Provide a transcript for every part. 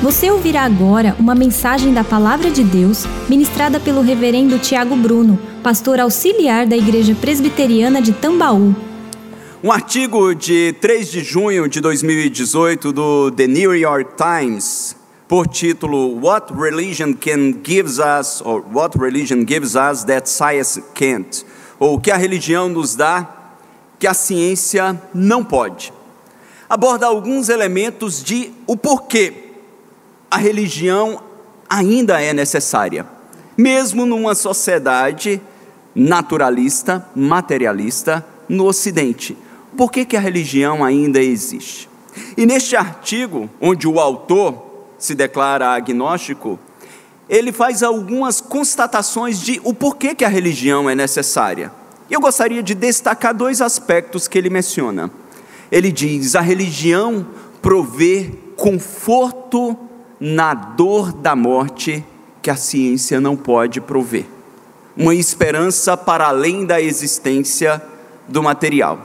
Você ouvirá agora uma mensagem da Palavra de Deus ministrada pelo Reverendo Tiago Bruno, pastor auxiliar da Igreja Presbiteriana de Tambaú. Um artigo de 3 de junho de 2018 do The New York Times, por título What Religion Can Gives Us or What Religion Gives Us That Science Can't, ou o que a religião nos dá que a ciência não pode. Aborda alguns elementos de o porquê a religião ainda é necessária, mesmo numa sociedade naturalista, materialista no Ocidente. Por que, que a religião ainda existe? E neste artigo, onde o autor se declara agnóstico, ele faz algumas constatações de o porquê que a religião é necessária. Eu gostaria de destacar dois aspectos que ele menciona. Ele diz: a religião provê conforto na dor da morte que a ciência não pode prover. Uma esperança para além da existência do material.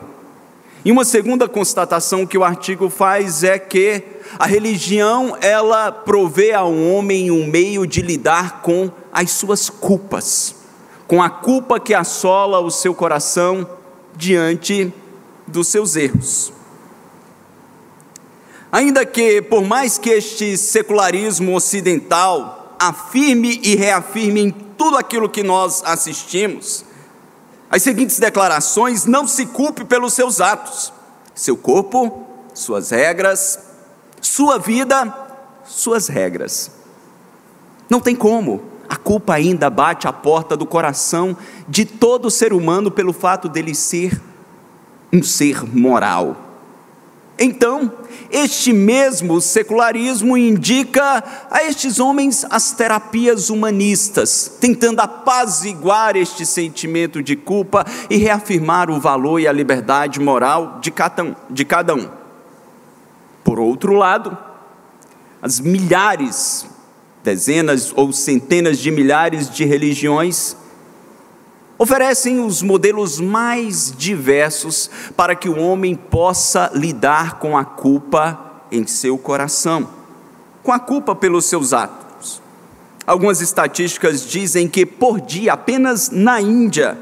E uma segunda constatação que o artigo faz é que a religião ela provê ao homem um meio de lidar com as suas culpas com a culpa que assola o seu coração diante dos seus erros. Ainda que, por mais que este secularismo ocidental afirme e reafirme em tudo aquilo que nós assistimos, as seguintes declarações: não se culpe pelos seus atos, seu corpo, suas regras, sua vida, suas regras. Não tem como a culpa ainda bate à porta do coração de todo ser humano pelo fato dele ser um ser moral. Então, este mesmo secularismo indica a estes homens as terapias humanistas, tentando apaziguar este sentimento de culpa e reafirmar o valor e a liberdade moral de cada um. Por outro lado, as milhares dezenas ou centenas de milhares de religiões, oferecem os modelos mais diversos para que o homem possa lidar com a culpa em seu coração, com a culpa pelos seus atos. Algumas estatísticas dizem que por dia, apenas na Índia,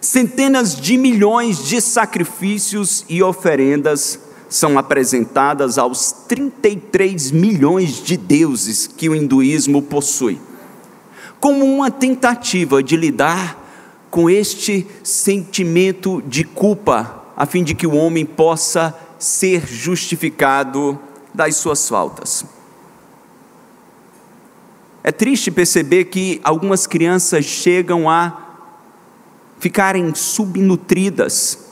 centenas de milhões de sacrifícios e oferendas são apresentadas aos 33 milhões de deuses que o hinduísmo possui, como uma tentativa de lidar com este sentimento de culpa, a fim de que o homem possa ser justificado das suas faltas. É triste perceber que algumas crianças chegam a ficarem subnutridas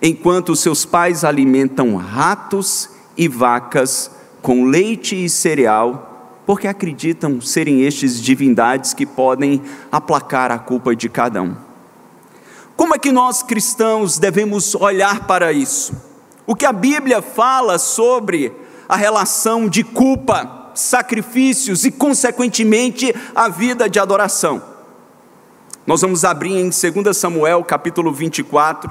enquanto seus pais alimentam ratos e vacas com leite e cereal, porque acreditam serem estes divindades que podem aplacar a culpa de cada um. Como é que nós cristãos devemos olhar para isso? O que a Bíblia fala sobre a relação de culpa, sacrifícios e, consequentemente, a vida de adoração. Nós vamos abrir em 2 Samuel, capítulo 24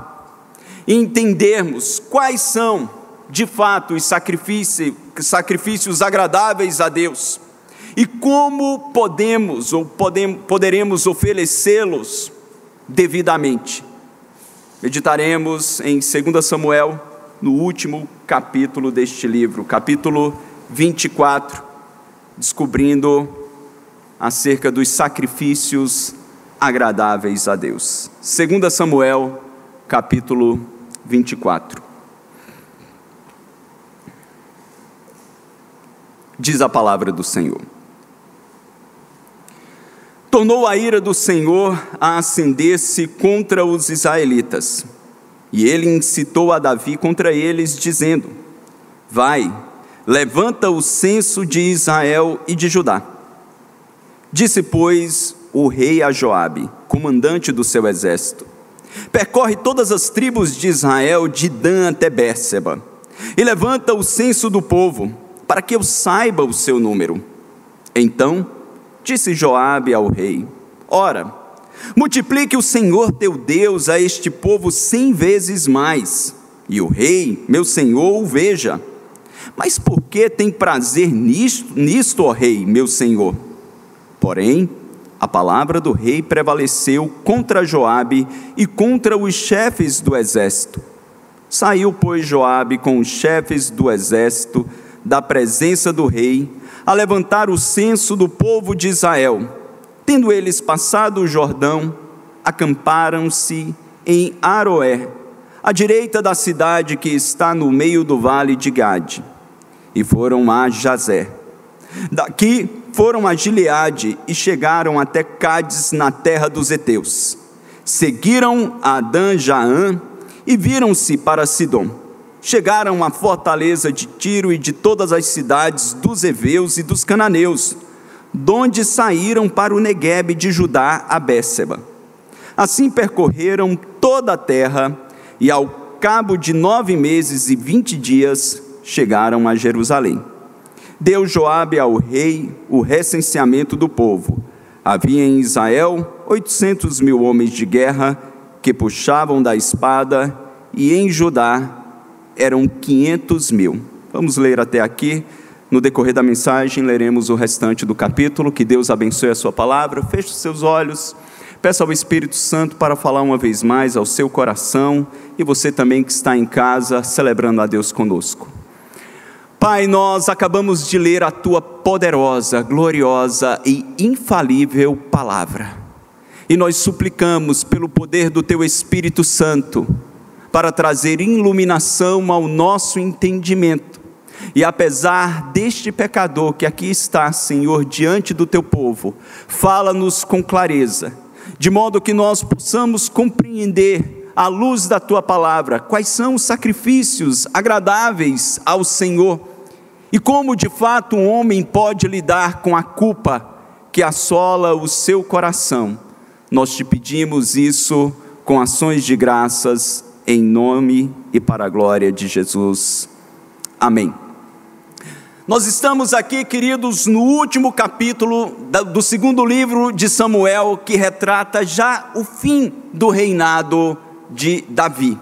e entendermos quais são, de fato, os sacrifícios, sacrifícios agradáveis a Deus e como podemos ou poderemos oferecê-los devidamente. Meditaremos em 2 Samuel, no último capítulo deste livro, capítulo 24, descobrindo acerca dos sacrifícios agradáveis a Deus. 2 Samuel, capítulo 24. Diz a palavra do Senhor. Tornou a ira do Senhor a acender-se contra os israelitas, e ele incitou a Davi contra eles, dizendo: Vai, levanta o censo de Israel e de Judá. Disse, pois, o rei a Joabe, comandante do seu exército: percorre todas as tribos de Israel, de Dan até Bérseba, e levanta o censo do povo, para que eu saiba o seu número. Então disse Joabe ao rei: Ora, multiplique o Senhor teu Deus a este povo cem vezes mais, e o rei, meu senhor, o veja. Mas por que tem prazer nisto, nisto, ó rei, meu senhor? Porém, a palavra do rei prevaleceu contra Joabe e contra os chefes do exército. Saiu, pois, Joabe com os chefes do exército da presença do rei, a levantar o censo do povo de Israel. Tendo eles passado o Jordão, acamparam-se em Aroé, à direita da cidade que está no meio do vale de Gade, e foram a Jazé. Daqui foram a Gileade e chegaram até Cádiz, na terra dos heteus. Seguiram a Adã Jaã e viram-se para Sidom. Chegaram à fortaleza de Tiro e de todas as cidades dos heveus e dos cananeus, donde saíram para o Neguebe de Judá a Béceba. Assim percorreram toda a terra e ao cabo de nove meses e vinte dias chegaram a Jerusalém. Deu Joabe ao rei o recenseamento do povo. Havia em Israel oitocentos mil homens de guerra que puxavam da espada, e em Judá eram quinhentos mil. Vamos ler até aqui. No decorrer da mensagem, leremos o restante do capítulo. Que Deus abençoe a sua palavra. Feche os seus olhos. Peça ao Espírito Santo para falar uma vez mais ao seu coração e você também que está em casa celebrando a Deus conosco. Pai, nós acabamos de ler a tua poderosa, gloriosa e infalível palavra. E nós suplicamos pelo poder do teu Espírito Santo para trazer iluminação ao nosso entendimento. E apesar deste pecador que aqui está, Senhor, diante do teu povo, fala-nos com clareza de modo que nós possamos compreender, à luz da tua palavra, quais são os sacrifícios agradáveis ao Senhor e como de fato um homem pode lidar com a culpa que assola o seu coração. Nós te pedimos isso com ações de graças, em nome e para a glória de Jesus. Amém. Nós estamos aqui, queridos, no último capítulo do segundo livro de Samuel, que retrata já o fim do reinado de Davi.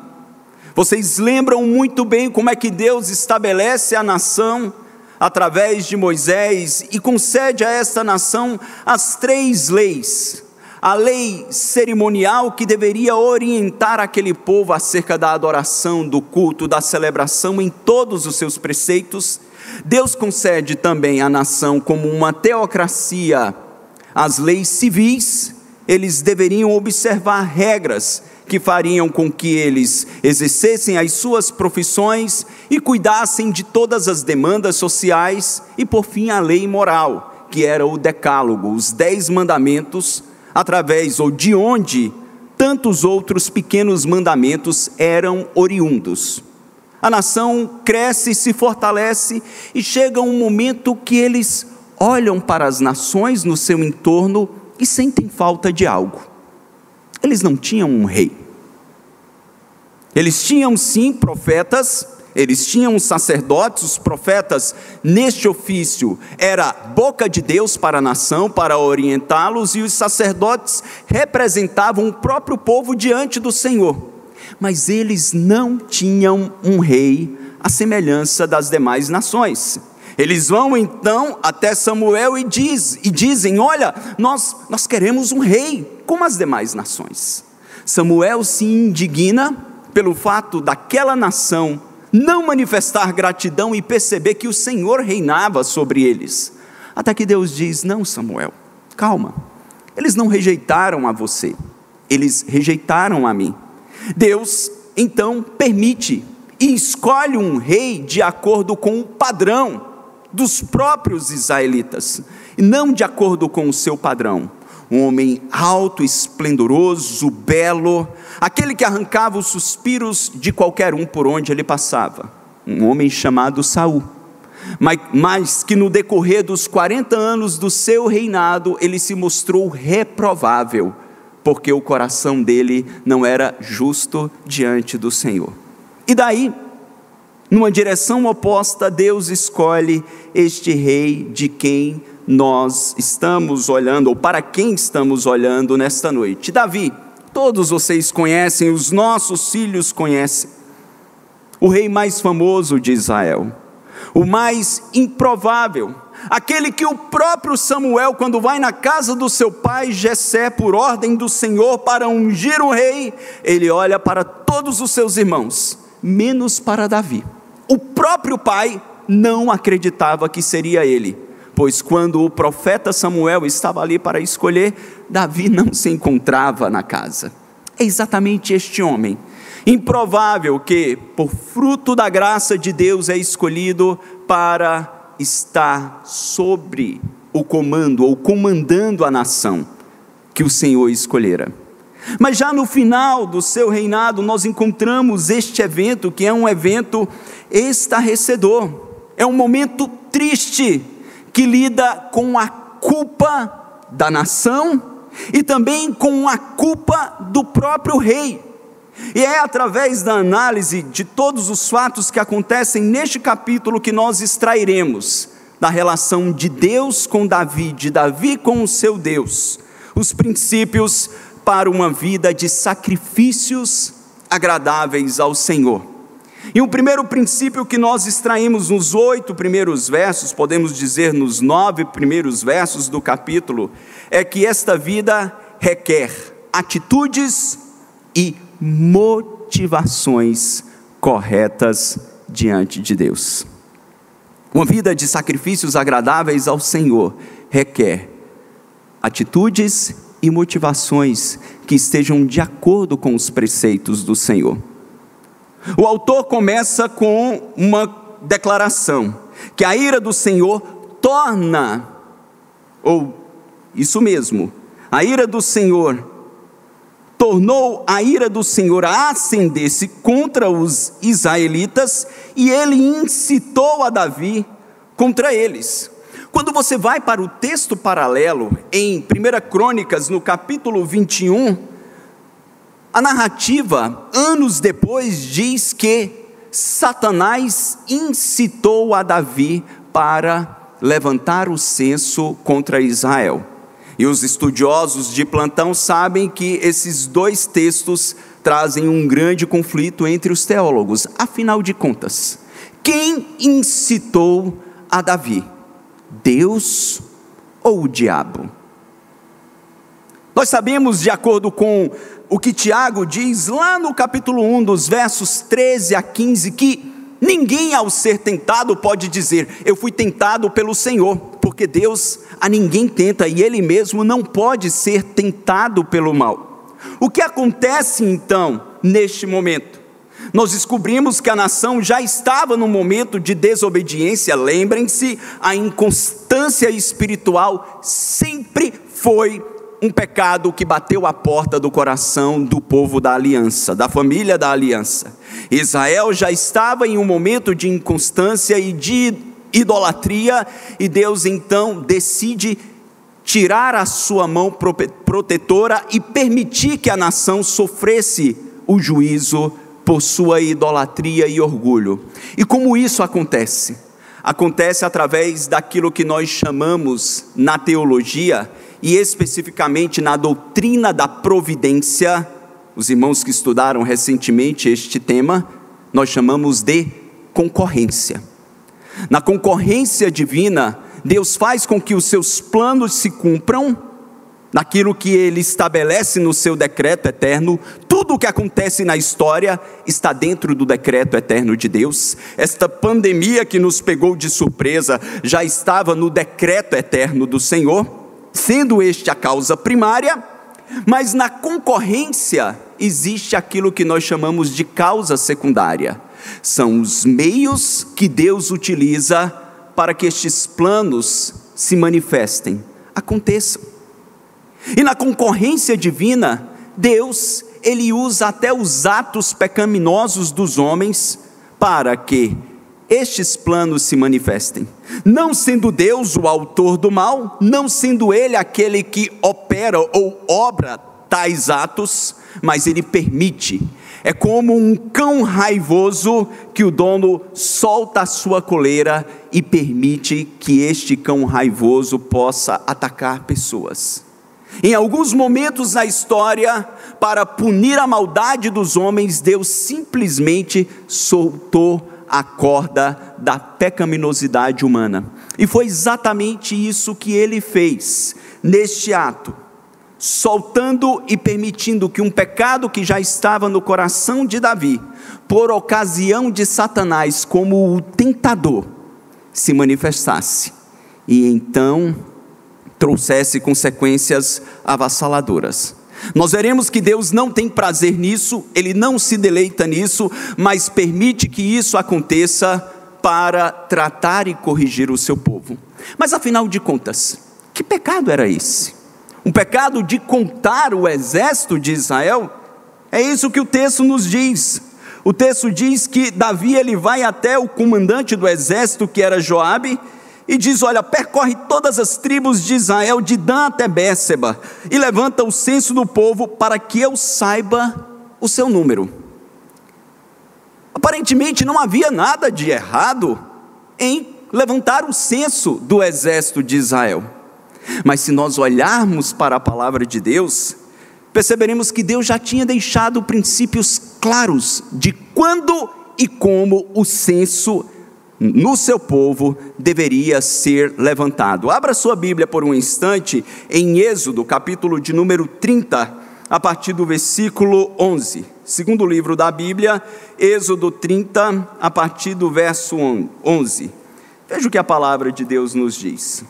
Vocês lembram muito bem como é que Deus estabelece a nação através de Moisés e concede a esta nação as três leis. A lei cerimonial que deveria orientar aquele povo acerca da adoração, do culto, da celebração em todos os seus preceitos Deus concede também à nação como uma teocracia. As leis civis, eles deveriam observar regras que fariam com que eles exercessem as suas profissões e cuidassem de todas as demandas sociais, e por fim a lei moral, que era o Decálogo, os Dez Mandamentos, através ou de onde tantos outros pequenos mandamentos eram oriundos a nação cresce, se fortalece e chega um momento que eles olham para as nações no seu entorno e sentem falta de algo. Eles não tinham um rei. Eles tinham sim profetas, eles tinham sacerdotes, os profetas neste ofício era boca de Deus para a nação, para orientá-los, e os sacerdotes representavam o próprio povo diante do Senhor mas eles não tinham um rei à semelhança das demais nações. Eles vão então até Samuel e, diz, e dizem: Olha, nós, nós queremos um rei, como as demais nações. Samuel se indigna pelo fato daquela nação não manifestar gratidão e perceber que o Senhor reinava sobre eles. Até que Deus diz: Não, Samuel, calma. Eles não rejeitaram a você, eles rejeitaram a mim. Deus então permite e escolhe um rei de acordo com o padrão dos próprios israelitas, e não de acordo com o seu padrão. Um homem alto, esplendoroso, belo, aquele que arrancava os suspiros de qualquer um por onde ele passava. Um homem chamado Saul. Mas, mas que no decorrer dos 40 anos do seu reinado, ele se mostrou reprovável porque o coração dele não era justo diante do Senhor. E daí, numa direção oposta, Deus escolhe este rei de quem nós estamos olhando, ou para quem estamos olhando nesta noite. Davi, todos vocês conhecem, os nossos filhos conhecem, o rei mais famoso de Israel. o mais improvável, aquele que o próprio Samuel, quando vai na casa do seu pai Jessé por ordem do Senhor para ungir o rei, ele olha para todos os seus irmãos, menos para Davi. O próprio pai não acreditava que seria ele, pois quando o profeta Samuel estava ali para escolher, Davi não se encontrava na casa. É exatamente este homem improvável que, por fruto da graça de Deus, é escolhido para estar sobre o comando ou comandando a nação que o Senhor escolhera. Mas já no final do seu reinado, nós encontramos este evento, que é um evento estarrecedor, é um momento triste, que lida com a culpa da nação e também com a culpa do próprio rei. E é através da análise de todos os fatos que acontecem neste capítulo que nós extrairemos da relação de Deus com Davi, de Davi com o seu Deus, os princípios para uma vida de sacrifícios agradáveis ao Senhor. E o primeiro princípio que nós extraímos nos oito primeiros versos, podemos dizer nos nove primeiros versos do capítulo, é que esta vida requer atitudes e motivações corretas diante de Deus. Uma vida de sacrifícios agradáveis ao Senhor requer atitudes e motivações que estejam de acordo com os preceitos do Senhor. O autor começa com uma declaração: que a ira do Senhor torna, ou isso mesmo, a ira do Senhor tornou a ira do Senhor a acender-se contra os israelitas e ele incitou a Davi contra eles. Quando você vai para o texto paralelo, em 1 Crônicas, no capítulo 21, a narrativa, anos depois, diz que Satanás incitou a Davi para levantar o censo contra Israel. E os estudiosos de plantão sabem que esses dois textos trazem um grande conflito entre os teólogos. Afinal de contas, quem incitou a Davi? Deus ou o diabo? Nós sabemos, de acordo com o que Tiago diz lá no capítulo 1, dos versos 13 a 15, que ninguém ao ser tentado pode dizer, eu fui tentado pelo Senhor, porque Deus a ninguém tenta e ele mesmo não pode ser tentado pelo mal. O que acontece então neste momento? Nós descobrimos que a nação já estava no momento de desobediência. Lembrem-se, a inconstância espiritual sempre foi um pecado que bateu a porta do coração do povo da aliança, da família da aliança. Israel já estava em um momento de inconstância e de idolatria, e Deus então decide tirar a sua mão protetora e permitir que a nação sofresse o juízo por sua idolatria e orgulho. E como isso acontece? Acontece através daquilo que nós chamamos na teologia e especificamente na doutrina da providência. Os irmãos que estudaram recentemente este tema, nós chamamos de concorrência. Na concorrência divina, Deus faz com que os seus planos se cumpram, naquilo que ele estabelece no seu decreto eterno, tudo o que acontece na história está dentro do decreto eterno de Deus. Esta pandemia que nos pegou de surpresa já estava no decreto eterno do Senhor, sendo este a causa primária, mas na concorrência existe aquilo que nós chamamos de causa secundária são os meios que Deus utiliza para que estes planos se manifestem, aconteçam. E na concorrência divina, Deus, ele usa até os atos pecaminosos dos homens para que estes planos se manifestem. Não sendo Deus o autor do mal, não sendo ele aquele que opera ou obra tais atos, mas ele permite é como um cão raivoso que o dono solta a sua coleira e permite que este cão raivoso possa atacar pessoas. Em alguns momentos na história, para punir a maldade dos homens, Deus simplesmente soltou a corda da pecaminosidade humana. E foi exatamente isso que ele fez neste ato, soltando e permitindo que um pecado que já estava no coração de Davi, por ocasião de Satanás como o tentador, se manifestasse e então trouxesse consequências avassaladoras. Nós veremos que Deus não tem prazer nisso, Ele não se deleita nisso, mas permite que isso aconteça para tratar e corrigir o seu povo. Mas afinal de contas, que pecado era esse? Um pecado de contar o exército de Israel? É isso que o texto nos diz. O texto diz que Davi ele vai até o comandante do exército, que era Joabe, e diz: Olha, percorre todas as tribos de Israel, de Dan até Bérseba, e levanta o censo do povo para que eu saiba o seu número. Aparentemente não havia nada de errado em levantar o censo do exército de Israel. Mas se nós olharmos para a palavra de Deus, perceberemos que Deus já tinha deixado princípios claros de quando e como o censo no seu povo deveria ser levantado. Abra sua Bíblia por um instante em Êxodo, capítulo de número 30, a partir do versículo 11. Segundo livro da Bíblia, Êxodo 30, a partir do verso 11. Veja o que a palavra de Deus nos diz.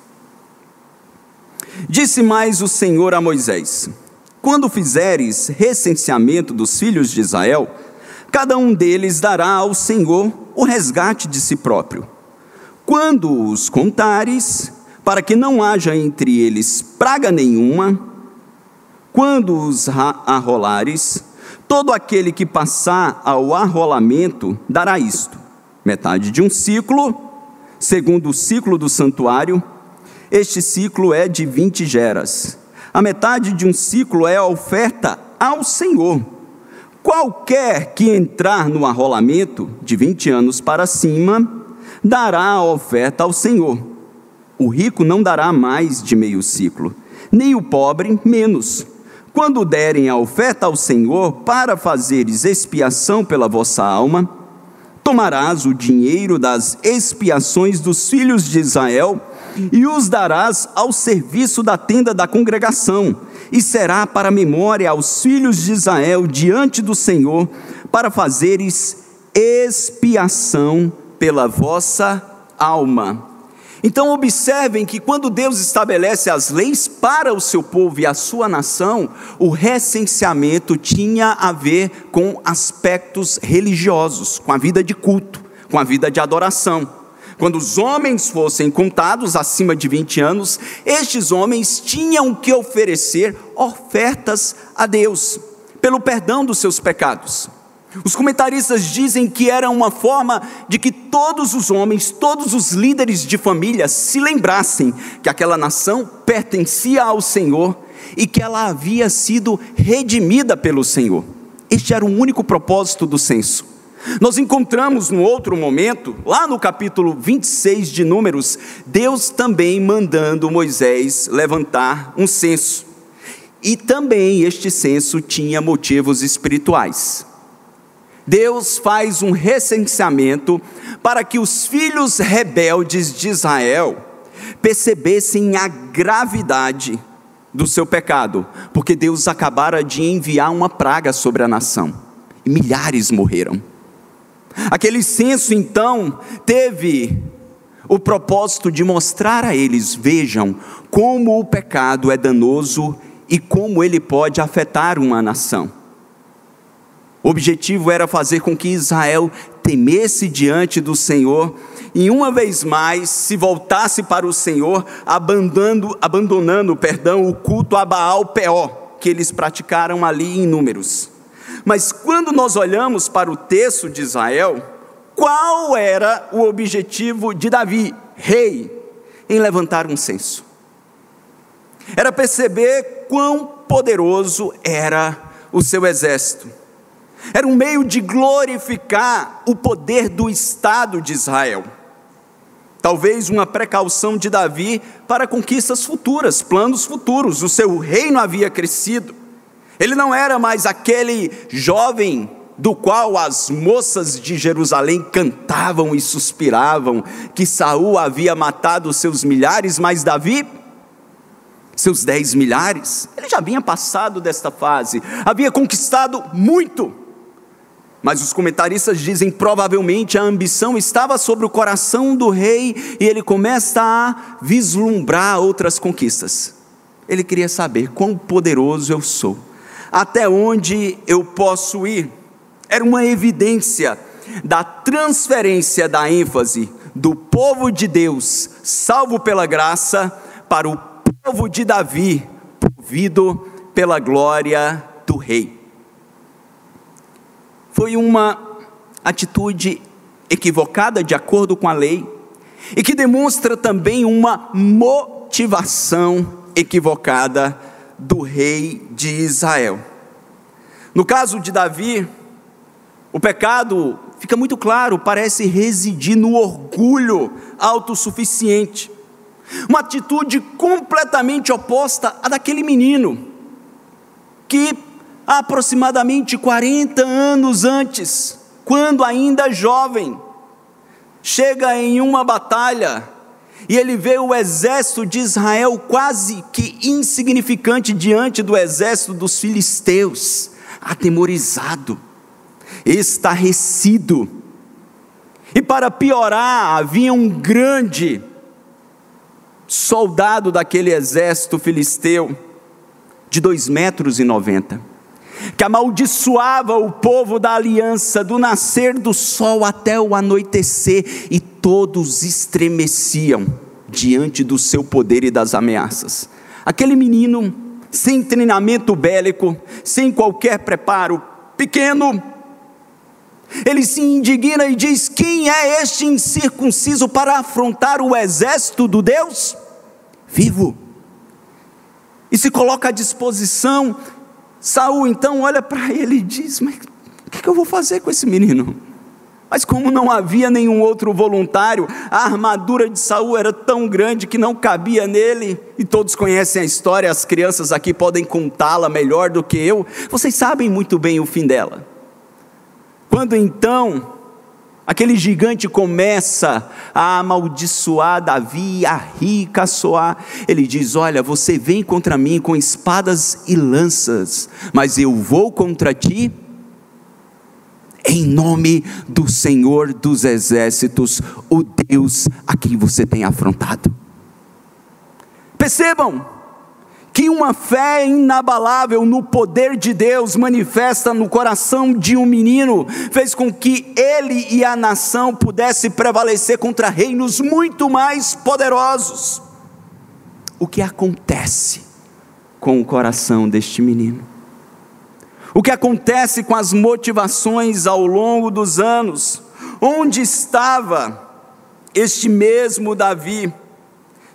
Disse mais o Senhor a Moisés: Quando fizeres recenseamento dos filhos de Israel, cada um deles dará ao Senhor o resgate de si próprio. Quando os contares, para que não haja entre eles praga nenhuma, quando os arrolares, todo aquele que passar ao arrolamento dará isto: metade de um ciclo, segundo o ciclo do santuário, este ciclo é de vinte geras. A metade de um ciclo é a oferta ao Senhor Qualquer que entrar no arrolamento de 20 anos para cima, dará a oferta ao Senhor. O rico não dará mais de meio ciclo, nem o pobre menos. Quando derem a oferta ao Senhor para fazeres expiação pela vossa alma, tomarás o dinheiro das expiações dos filhos de Israel e os darás ao serviço da tenda da congregação e será para memória aos filhos de Israel diante do Senhor, para fazeres expiação pela vossa alma. Então, observem que quando Deus estabelece as leis para o seu povo e a sua nação, o recenseamento tinha a ver com aspectos religiosos, com a vida de culto, com a vida de adoração. Quando os homens fossem contados acima de 20 anos, estes homens tinham que oferecer ofertas a Deus pelo perdão dos seus pecados. Os comentaristas dizem que era uma forma de que todos os homens, todos os líderes de família se lembrassem que aquela nação pertencia ao Senhor e que ela havia sido redimida pelo Senhor. Este era o único propósito do censo. Nós encontramos no outro momento, lá no capítulo 26 de Números, Deus também mandando Moisés levantar um censo. E também este censo tinha motivos espirituais. Deus faz um recenseamento para que os filhos rebeldes de Israel percebessem a gravidade do seu pecado, porque Deus acabara de enviar uma praga sobre a nação e milhares morreram. Aquele censo, então, teve o propósito de mostrar a eles: vejam como o pecado é danoso e como ele pode afetar uma nação. O objetivo era fazer com que Israel temesse diante do Senhor e uma vez mais se voltasse para o Senhor, abandonando, abandonando, perdão, o culto a Baal Peor que eles praticaram ali em números. Mas quando nós olhamos para o texto de Israel, qual era o objetivo de Davi, rei, em levantar um censo? Era perceber quão poderoso era o seu exército. Era um meio de glorificar o poder do Estado de Israel. Talvez uma precaução de Davi para conquistas futuras, planos futuros. O seu reino havia crescido. Ele não era mais aquele jovem do qual as moças de Jerusalém cantavam e suspiravam que Saul havia matado seus milhares, mas Davi seus dez milhares. Ele já havia passado desta fase, havia conquistado muito. Mas os comentaristas dizem provavelmente a ambição estava sobre o coração do rei e ele começa a vislumbrar outras conquistas. Ele queria saber quão poderoso eu sou, até onde eu posso ir. Era uma evidência da transferência da ênfase do povo de Deus, salvo pela graça, para o povo de Davi, provido pela glória do rei. Foi uma atitude equivocada de acordo com a lei e que demonstra também uma motivação equivocada do rei de Israel. No caso de Davi, o pecado fica muito claro, parece residir no orgulho autossuficiente. Uma atitude completamente oposta à daquele menino, que aproximadamente 40 anos antes, quando ainda jovem, chega em uma batalha e ele vê o exército de Israel quase que insignificante diante do exército dos filisteus, atemorizado, estarrecido. E para piorar, havia um grande soldado daquele exército filisteu, de dois metros e noventa, que amaldiçoava o povo da aliança do nascer do sol até o anoitecer, e todos estremeciam diante do seu poder e das ameaças. Aquele menino, sem treinamento bélico, sem qualquer preparo, pequeno, ele se indigna e diz: Quem é este incircunciso para afrontar o exército do Deus? vivo. E se coloca à disposição. Saul então olha para ele e diz: Mas o que eu vou fazer com esse menino? Mas como não havia nenhum outro voluntário, a armadura de Saul era tão grande que não cabia nele, e todos conhecem a história, as crianças aqui podem contá-la melhor do que eu. Vocês sabem muito bem o fim dela. Quando então Aquele gigante começa a amaldiçoar Davi, a rir, caçoar. Ele diz: Olha, você vem contra mim com espadas e lanças, mas eu vou contra ti em nome do Senhor dos exércitos, o Deus a quem você tem afrontado. Percebam, que uma fé inabalável no poder de Deus manifesta no coração de um menino fez com que ele e a nação pudessem prevalecer contra reinos muito mais poderosos. O que acontece com o coração deste menino? O que acontece com as motivações ao longo dos anos? Onde estava este mesmo Davi,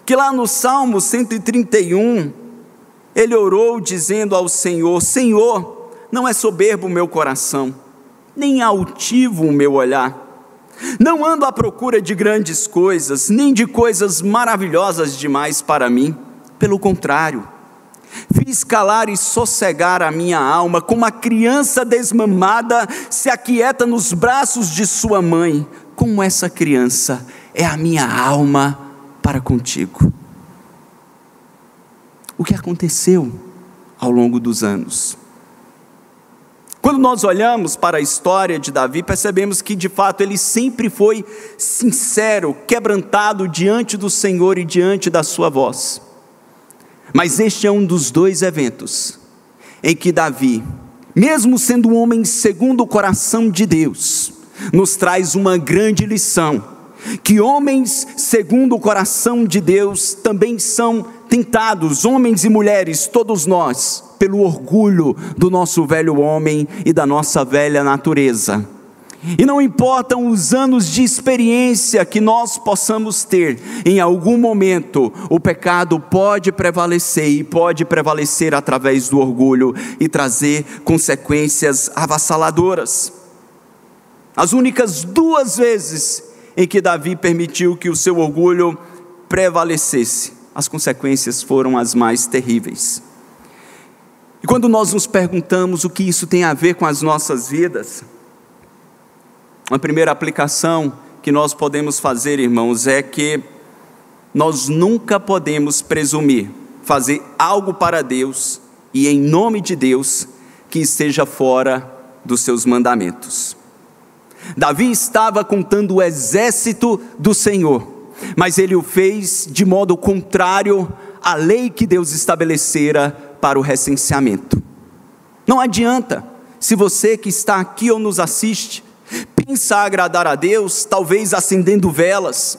que lá no Salmo 131, ele orou dizendo ao Senhor: Senhor, não é soberbo o meu coração, nem altivo o meu olhar. Não ando à procura de grandes coisas, nem de coisas maravilhosas demais para mim. Pelo contrário, fiz calar e sossegar a minha alma, como a criança desmamada se aquieta nos braços de sua mãe. Como essa criança é a minha alma para contigo o que aconteceu ao longo dos anos. Quando nós olhamos para a história de Davi, percebemos que de fato ele sempre foi sincero, quebrantado diante do Senhor e diante da sua voz. Mas este é um dos dois eventos em que Davi, mesmo sendo um homem segundo o coração de Deus, nos traz uma grande lição que homens segundo o coração de Deus também são tentados, homens e mulheres, todos nós, pelo orgulho do nosso velho homem e da nossa velha natureza. E não importam os anos de experiência que nós possamos ter, em algum momento o pecado pode prevalecer e pode prevalecer através do orgulho e trazer consequências avassaladoras. As únicas duas vezes em que Davi permitiu que o seu orgulho prevalecesse, as consequências foram as mais terríveis. E quando nós nos perguntamos o que isso tem a ver com as nossas vidas, a primeira aplicação que nós podemos fazer, irmãos, é que nós nunca podemos presumir fazer algo para Deus e em nome de Deus que esteja fora dos seus mandamentos. Davi estava contando o exército do Senhor, mas ele o fez de modo contrário à lei que Deus estabelecera para o recenseamento. Não adianta, se você que está aqui ou nos assiste, pensa agradar a Deus, talvez acendendo velas,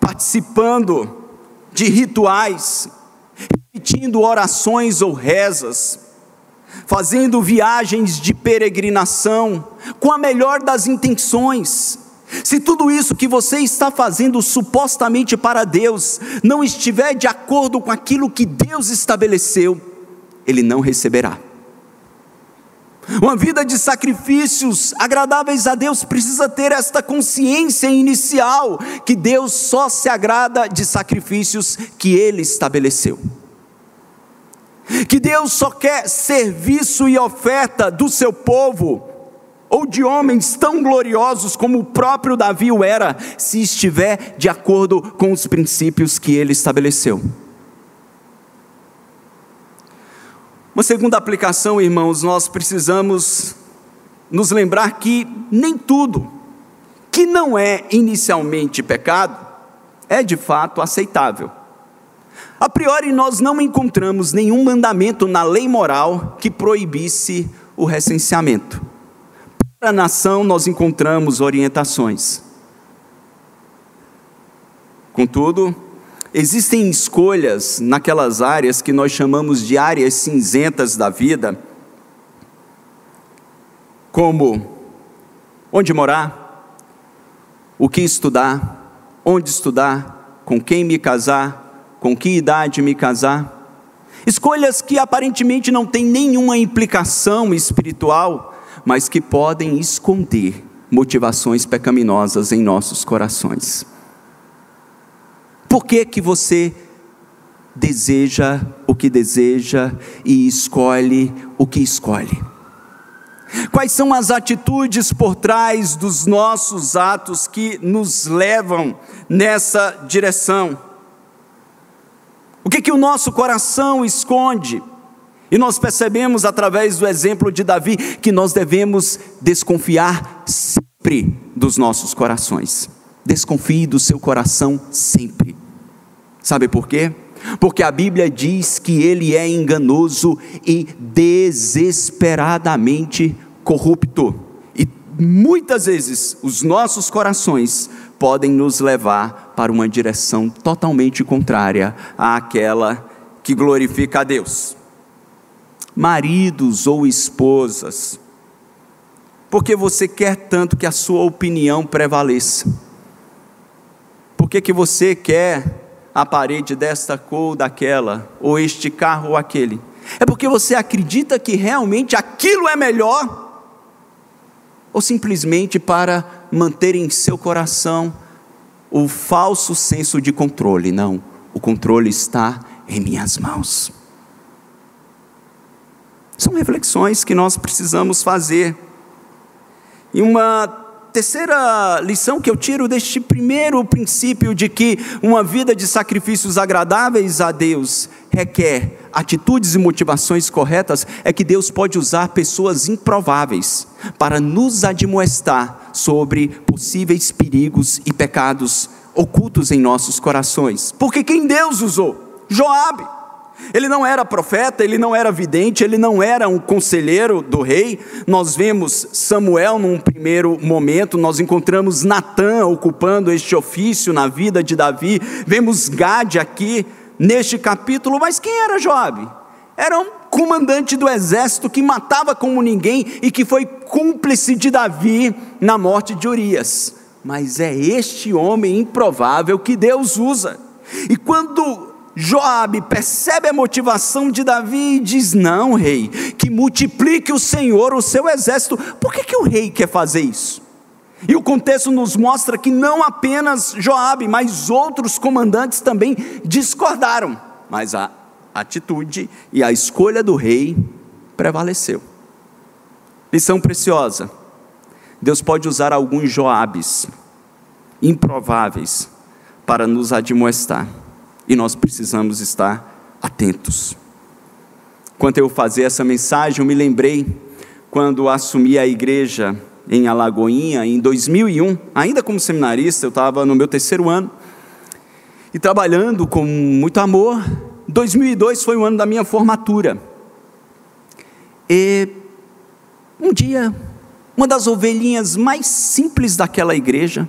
participando de rituais, repetindo orações ou rezas, fazendo viagens de peregrinação, com a melhor das intenções. Se tudo isso que você está fazendo supostamente para Deus não estiver de acordo com aquilo que Deus estabeleceu, Ele não receberá. Uma vida de sacrifícios agradáveis a Deus precisa ter esta consciência inicial que Deus só se agrada de sacrifícios que Ele estabeleceu. Que Deus só quer serviço e oferta do seu povo, ou de homens tão gloriosos como o próprio Davi o era, se estiver de acordo com os princípios que ele estabeleceu. Uma segunda aplicação, irmãos, nós precisamos nos lembrar que nem tudo que não é inicialmente pecado é de fato aceitável. A priori, nós não encontramos nenhum mandamento na lei moral que proibisse o recenseamento. Para a nação, nós encontramos orientações. Contudo, Existem escolhas naquelas áreas que nós chamamos de áreas cinzentas da vida, como onde morar, o que estudar, onde estudar, com quem me casar, com que idade me casar. Escolhas que aparentemente não têm nenhuma implicação espiritual, mas que podem esconder motivações pecaminosas em nossos corações. Por que, que você deseja o que deseja e escolhe o que escolhe? Quais são as atitudes por trás dos nossos atos que nos levam nessa direção? O que, que o nosso coração esconde? E nós percebemos através do exemplo de Davi que nós devemos desconfiar sempre dos nossos corações. Desconfie do seu coração sempre. Sabe por quê? Porque a Bíblia diz que ele é enganoso e desesperadamente corrupto. E muitas vezes os nossos corações podem nos levar para uma direção totalmente contrária àquela que glorifica a Deus. Maridos ou esposas, porque você quer tanto que a sua opinião prevaleça? Por que, que você quer a parede desta cor ou daquela, ou este carro ou aquele. É porque você acredita que realmente aquilo é melhor? Ou simplesmente para manter em seu coração o falso senso de controle? Não, o controle está em minhas mãos. São reflexões que nós precisamos fazer. E uma terceira lição que eu tiro deste primeiro princípio de que uma vida de sacrifícios agradáveis a Deus requer atitudes e motivações corretas é que Deus pode usar pessoas improváveis para nos admoestar sobre possíveis perigos e pecados ocultos em nossos corações. Porque quem Deus usou? Joabe. Ele não era profeta, ele não era vidente, ele não era um conselheiro do rei. Nós vemos Samuel num primeiro momento, nós encontramos Natã ocupando este ofício na vida de Davi, vemos Gade aqui neste capítulo, mas quem era Joabe? Era um comandante do exército que matava como ninguém e que foi cúmplice de Davi na morte de Urias. Mas é este homem improvável que Deus usa. E quando Joabe percebe a motivação de Davi e diz: Não, rei, que multiplique o Senhor o seu exército. Por que, que o rei quer fazer isso? E o contexto nos mostra que não apenas Joabe, mas outros comandantes também discordaram. Mas a atitude e a escolha do rei prevaleceu. Lição preciosa. Deus pode usar alguns Joabes improváveis para nos admoestar, e nós precisamos estar atentos. Enquanto eu fazia essa mensagem, eu me lembrei quando assumi a igreja em Alagoinha em 2001, ainda como seminarista, eu estava no meu terceiro ano e trabalhando com muito amor. 2002 foi o ano da minha formatura. E um dia, uma das ovelhinhas mais simples daquela igreja,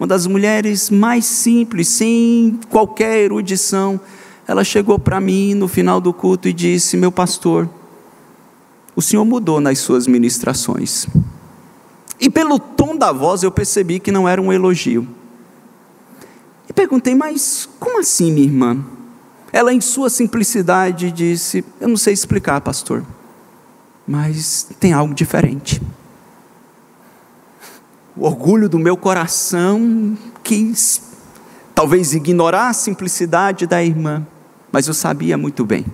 uma das mulheres mais simples, sem qualquer erudição, ela chegou para mim no final do culto e disse: Meu pastor, o senhor mudou nas suas ministrações. E pelo tom da voz eu percebi que não era um elogio. E perguntei: Mas como assim, minha irmã? Ela, em sua simplicidade, disse: Eu não sei explicar, pastor, mas tem algo diferente. O orgulho do meu coração quis, talvez, ignorar a simplicidade da irmã mas eu sabia muito bem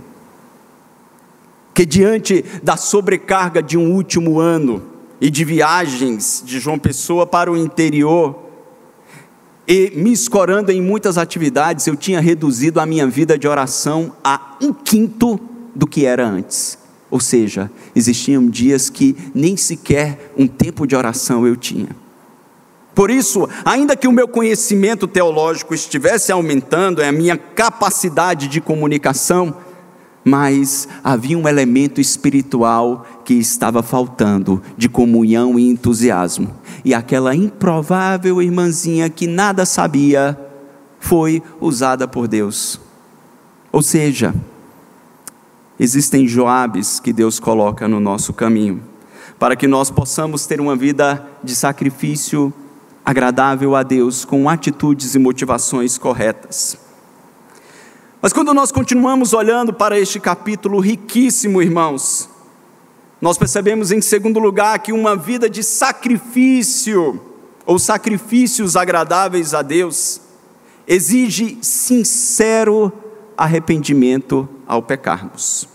que, diante da sobrecarga de um último ano e de viagens de João Pessoa para o interior, e me escorando em muitas atividades, eu tinha reduzido a minha vida de oração a um quinto do que era antes. Ou seja, existiam dias que nem sequer um tempo de oração eu tinha. Por isso, ainda que o meu conhecimento teológico estivesse aumentando, é a minha capacidade de comunicação, mas havia um elemento espiritual que estava faltando, de comunhão e entusiasmo. E aquela improvável irmãzinha que nada sabia foi usada por Deus. Ou seja, existem Joabes que Deus coloca no nosso caminho, para que nós possamos ter uma vida de sacrifício agradável a Deus com atitudes e motivações corretas. Mas quando nós continuamos olhando para este capítulo riquíssimo, irmãos, nós percebemos em segundo lugar que uma vida de sacrifício ou sacrifícios agradáveis a Deus exige sincero arrependimento ao pecarmos.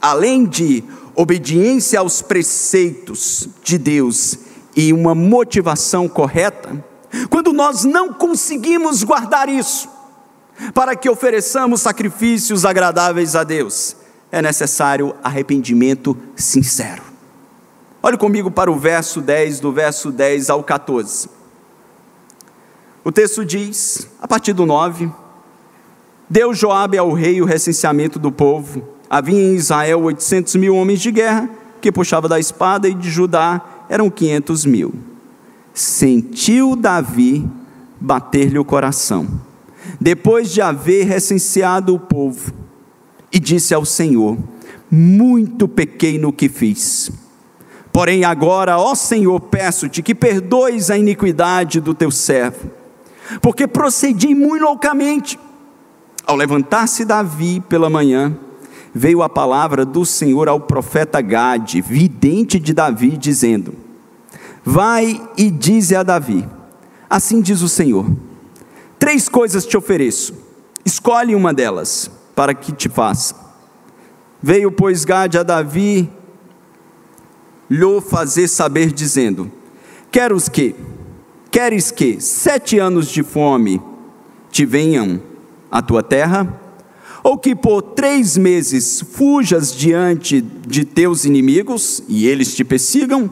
Além de obediência aos preceitos de Deus e uma motivação correta, quando nós não conseguimos guardar isso, para que ofereçamos sacrifícios agradáveis a Deus, é necessário arrependimento sincero. Olhe comigo para o verso 10, do verso 10 ao 14. O texto diz, a partir do 9: Deu Joabe ao rei o recenseamento do povo. Havia em Israel 800 mil homens de guerra que puxava da espada, e de Judá eram 500 mil. Sentiu Davi bater-lhe o coração, depois de haver recenseado o povo, e disse ao Senhor: Muito pequei no que fiz. Porém, agora, ó Senhor, peço-te que perdoes a iniquidade do teu servo, porque procedi muito loucamente. Ao levantar-se Davi pela manhã, veio a palavra do Senhor ao profeta Gade, vidente de Davi, dizendo: Vai e dize a Davi: Assim diz o Senhor: Três coisas te ofereço, escolhe uma delas, para que te faça. Veio, pois, Gade a Davi, lhe fazer saber, dizendo: Queres que, queres que sete anos de fome te venham à tua terra? Ou que por três meses fujas diante de teus inimigos e eles te persigam,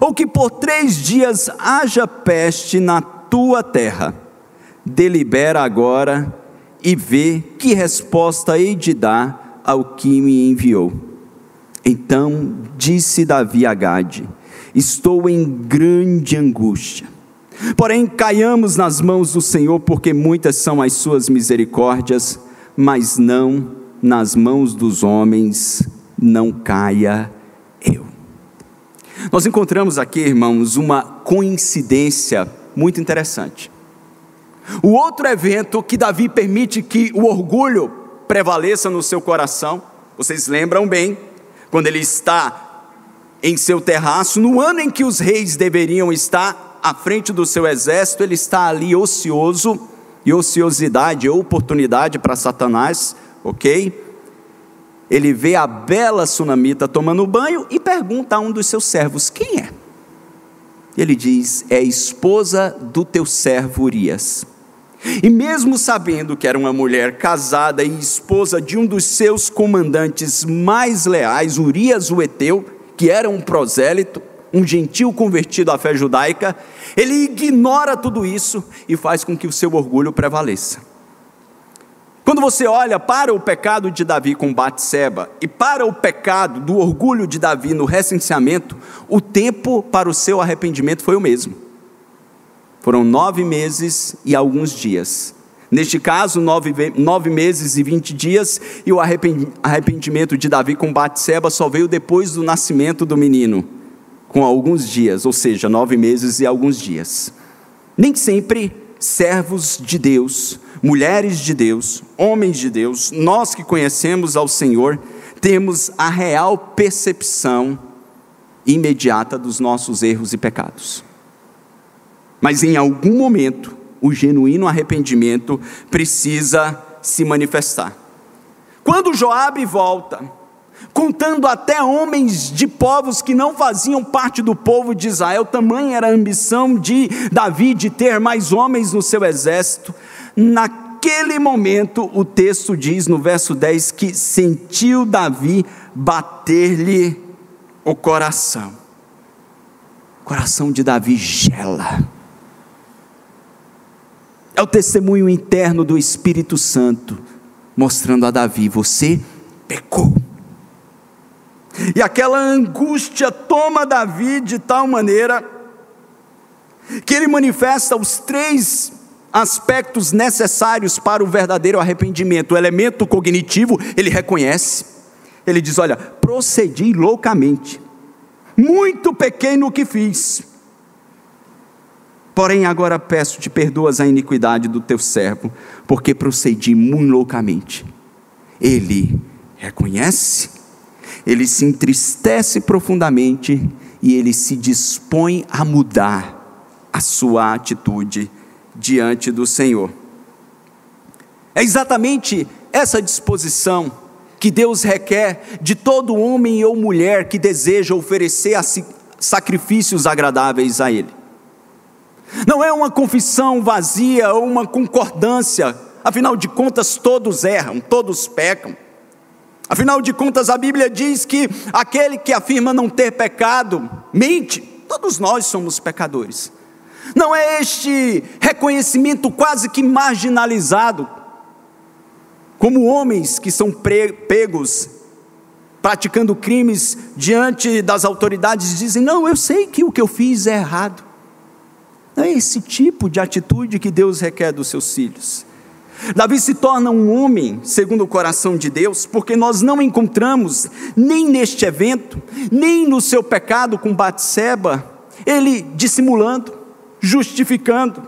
ou que por três dias haja peste na tua terra. Delibera agora e vê que resposta hei de dar ao que me enviou. Então disse Davi a Gade: Estou em grande angústia. Porém, caiamos nas mãos do Senhor, porque muitas são as suas misericórdias mas não nas mãos dos homens, não caia eu. Nós encontramos aqui, irmãos, uma coincidência muito interessante. O outro evento que Davi permite que o orgulho prevaleça no seu coração, vocês lembram bem, quando ele está em seu terraço, no ano em que os reis deveriam estar à frente do seu exército, ele está ali ocioso, e ociosidade, oportunidade para Satanás, ok? ele vê a bela sunamita tomando banho e pergunta a um dos seus servos: Quem é? Ele diz: É a esposa do teu servo Urias. E mesmo sabendo que era uma mulher casada e esposa de um dos seus comandantes mais leais, Urias o Eteu, que era um prosélito, um gentil convertido à fé judaica, ele ignora tudo isso e faz com que o seu orgulho prevaleça. Quando você olha para o pecado de Davi com Batseba e para o pecado do orgulho de Davi no recenseamento, o tempo para o seu arrependimento foi o mesmo. Foram nove meses e alguns dias. Neste caso, nove, nove meses e vinte dias, e o arrependimento de Davi com Batseba só veio depois do nascimento do menino, com alguns dias, ou seja, nove meses e alguns dias. Nem sempre servos de Deus mulheres de Deus, homens de Deus, nós que conhecemos ao Senhor, temos a real percepção imediata dos nossos erros e pecados. Mas em algum momento, o genuíno arrependimento precisa se manifestar. Quando Joabe volta, contando até homens de povos que não faziam parte do povo de Israel, tamanha era a ambição de Davi de ter mais homens no seu exército. Naquele momento, o texto diz no verso 10 que sentiu Davi bater-lhe o coração. O coração de Davi gela. É o testemunho interno do Espírito Santo, mostrando a Davi: você pecou. E aquela angústia toma Davi de tal maneira que ele manifesta os três aspectos necessários para o verdadeiro arrependimento. O elemento cognitivo, ele reconhece. Ele diz: Olha, procedi loucamente, muito pequei no que fiz. Porém, agora peço-te, perdoas a iniquidade do teu servo, porque procedi muito loucamente. Ele reconhece, ele se entristece profundamente e ele se dispõe a mudar a sua atitude diante do Senhor. É exatamente essa disposição que Deus requer de todo homem ou mulher que deseja oferecer sacrifícios agradáveis a Ele. Não é uma confissão vazia ou uma concordância, afinal de contas, todos erram, todos pecam. Afinal de contas, a Bíblia diz que aquele que afirma não ter pecado, mente, todos nós somos pecadores. Não é este reconhecimento quase que marginalizado, como homens que são pegos praticando crimes diante das autoridades dizem: Não, eu sei que o que eu fiz é errado. Não é esse tipo de atitude que Deus requer dos seus filhos. Davi se torna um homem segundo o coração de Deus, porque nós não encontramos nem neste evento, nem no seu pecado com Batseba, ele dissimulando, justificando,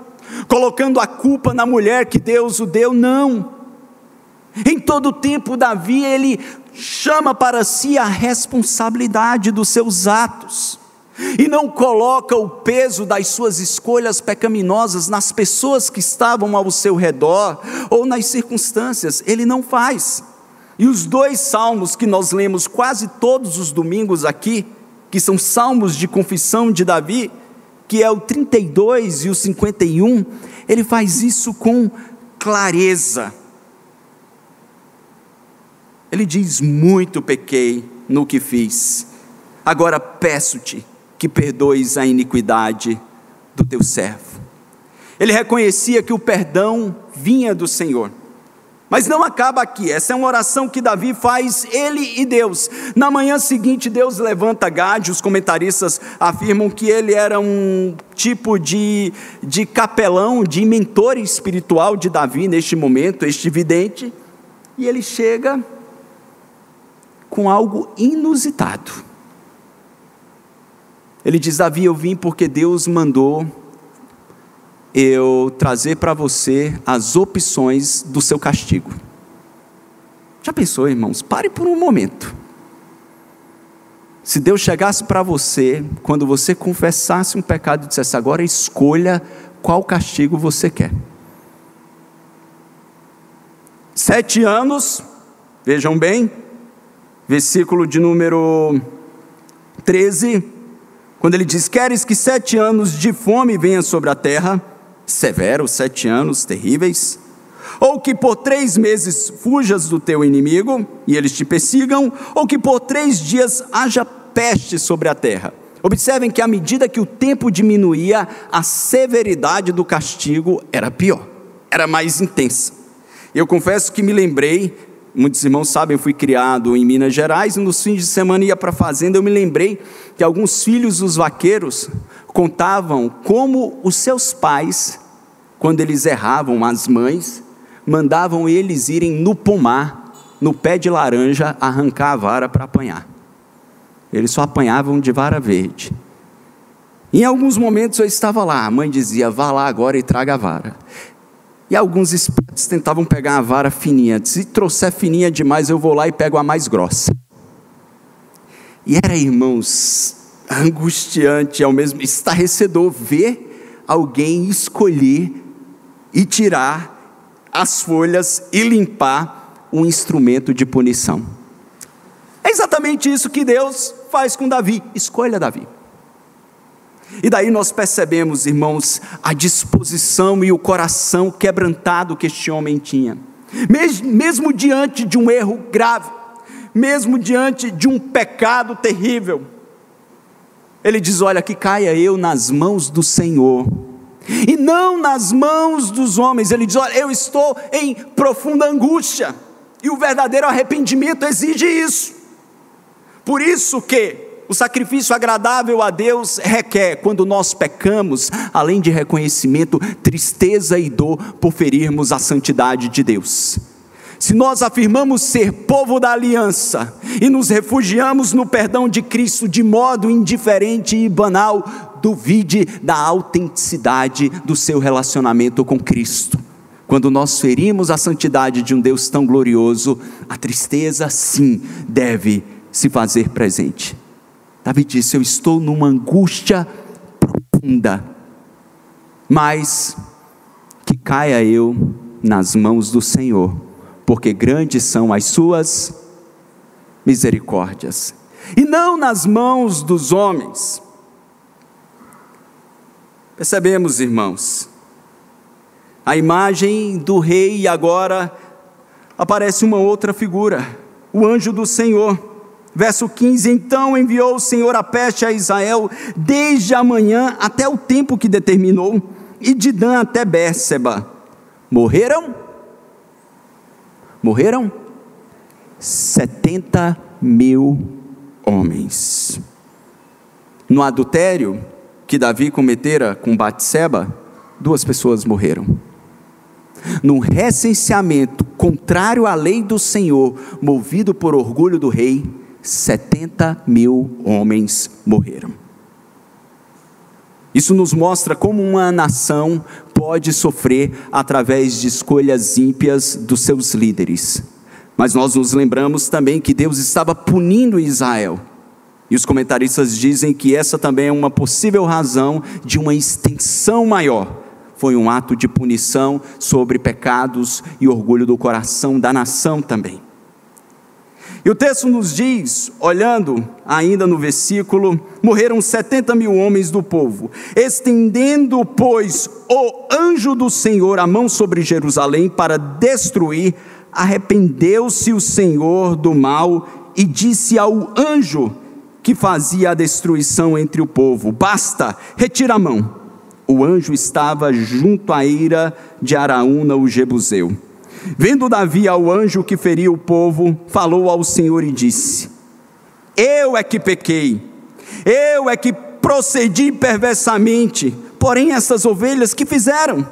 colocando a culpa na mulher que Deus o deu, não. Em todo tempo, Davi, ele chama para si a responsabilidade dos seus atos, e não coloca o peso das suas escolhas pecaminosas nas pessoas que estavam ao seu redor ou nas circunstâncias, ele não faz. E os dois salmos que nós lemos quase todos os domingos aqui, que são salmos de confissão de Davi, que é o 32 e o 51, ele faz isso com clareza. Ele diz: Muito pequei no que fiz, agora peço-te que perdoes a iniquidade do teu servo. Ele reconhecia que o perdão vinha do Senhor. Mas não acaba aqui, essa é uma oração que Davi faz, ele e Deus. Na manhã seguinte, Deus levanta Gade, os comentaristas afirmam que ele era um tipo de, de capelão, de mentor espiritual de Davi neste momento, este vidente, e ele chega com algo inusitado. Ele diz: Davi, eu vim porque Deus mandou eu trazer para você as opções do seu castigo. Já pensou, irmãos? Pare por um momento. Se Deus chegasse para você, quando você confessasse um pecado e dissesse, agora escolha qual castigo você quer. Sete anos, vejam bem, versículo de número 13, quando ele diz: Queres que sete anos de fome venham sobre a terra, severos, sete anos terríveis, ou que por três meses fujas do teu inimigo e eles te persigam, ou que por três dias haja peste sobre a terra. Observem que à medida que o tempo diminuía, a severidade do castigo era pior, era mais intensa. Eu confesso que me lembrei, muitos irmãos sabem, eu fui criado em Minas Gerais, e nos fins de semana ia para a fazenda, eu me lembrei que alguns filhos dos vaqueiros contavam como os seus pais, quando eles erravam, as mães, mandavam eles irem no pomar, no pé de laranja, arrancar a vara para apanhar. Eles só apanhavam de vara verde. Em alguns momentos eu estava lá, a mãe dizia: vá lá agora e traga a vara. E alguns espertos tentavam pegar a vara fininha. Se trouxer fininha demais, eu vou lá e pego a mais grossa. E era, irmãos, angustiante, ao mesmo estarrecedor ver alguém escolher e tirar as folhas e limpar um instrumento de punição. É exatamente isso que Deus faz com Davi: escolha Davi. E daí nós percebemos, irmãos, a disposição e o coração quebrantado que este homem tinha. Mesmo, diante de um erro grave, mesmo diante de um pecado terrível, ele diz: Olha, que caia eu nas mãos do Senhor, e não nas mãos dos homens. Ele diz: Olha, eu estou em profunda angústia, e o verdadeiro arrependimento exige isso. Por isso que o sacrifício agradável a Deus requer, quando nós pecamos, além de reconhecimento, tristeza e dor por ferirmos a santidade de Deus. Se nós afirmamos ser povo da aliança e nos refugiamos no perdão de Cristo de modo indiferente e banal, duvide da autenticidade do seu relacionamento com Cristo. Quando nós ferimos a santidade de um Deus tão glorioso, a tristeza sim deve se fazer presente. Davi disse: Eu estou numa angústia profunda, mas que caia eu nas mãos do Senhor, porque grandes são as suas misericórdias, e não nas mãos dos homens. Percebemos, irmãos, a imagem do rei e agora aparece uma outra figura, o anjo do Senhor. Verso 15: Então enviou o Senhor a peste a Israel desde a manhã até o tempo que determinou, e de Dan até Bérseba. Morreram? Morreram? 70 mil homens. No adultério que Davi cometera com Batseba, duas pessoas morreram. No recenseamento contrário à lei do Senhor, movido por orgulho do rei, 70 mil homens morreram. Isso nos mostra como uma nação pode sofrer através de escolhas ímpias dos seus líderes. Mas nós nos lembramos também que Deus estava punindo Israel. E os comentaristas dizem que essa também é uma possível razão de uma extensão maior. Foi um ato de punição sobre pecados e orgulho do coração da nação também. E o texto nos diz, olhando ainda no versículo, morreram setenta mil homens do povo, estendendo, pois, o anjo do Senhor a mão sobre Jerusalém para destruir, arrependeu-se o Senhor do mal e disse ao anjo que fazia a destruição entre o povo: Basta, retira a mão. O anjo estava junto à ira de Araúna, o Jebuseu. Vendo Davi ao anjo que feria o povo, falou ao Senhor e disse: Eu é que pequei, eu é que procedi perversamente, porém essas ovelhas que fizeram?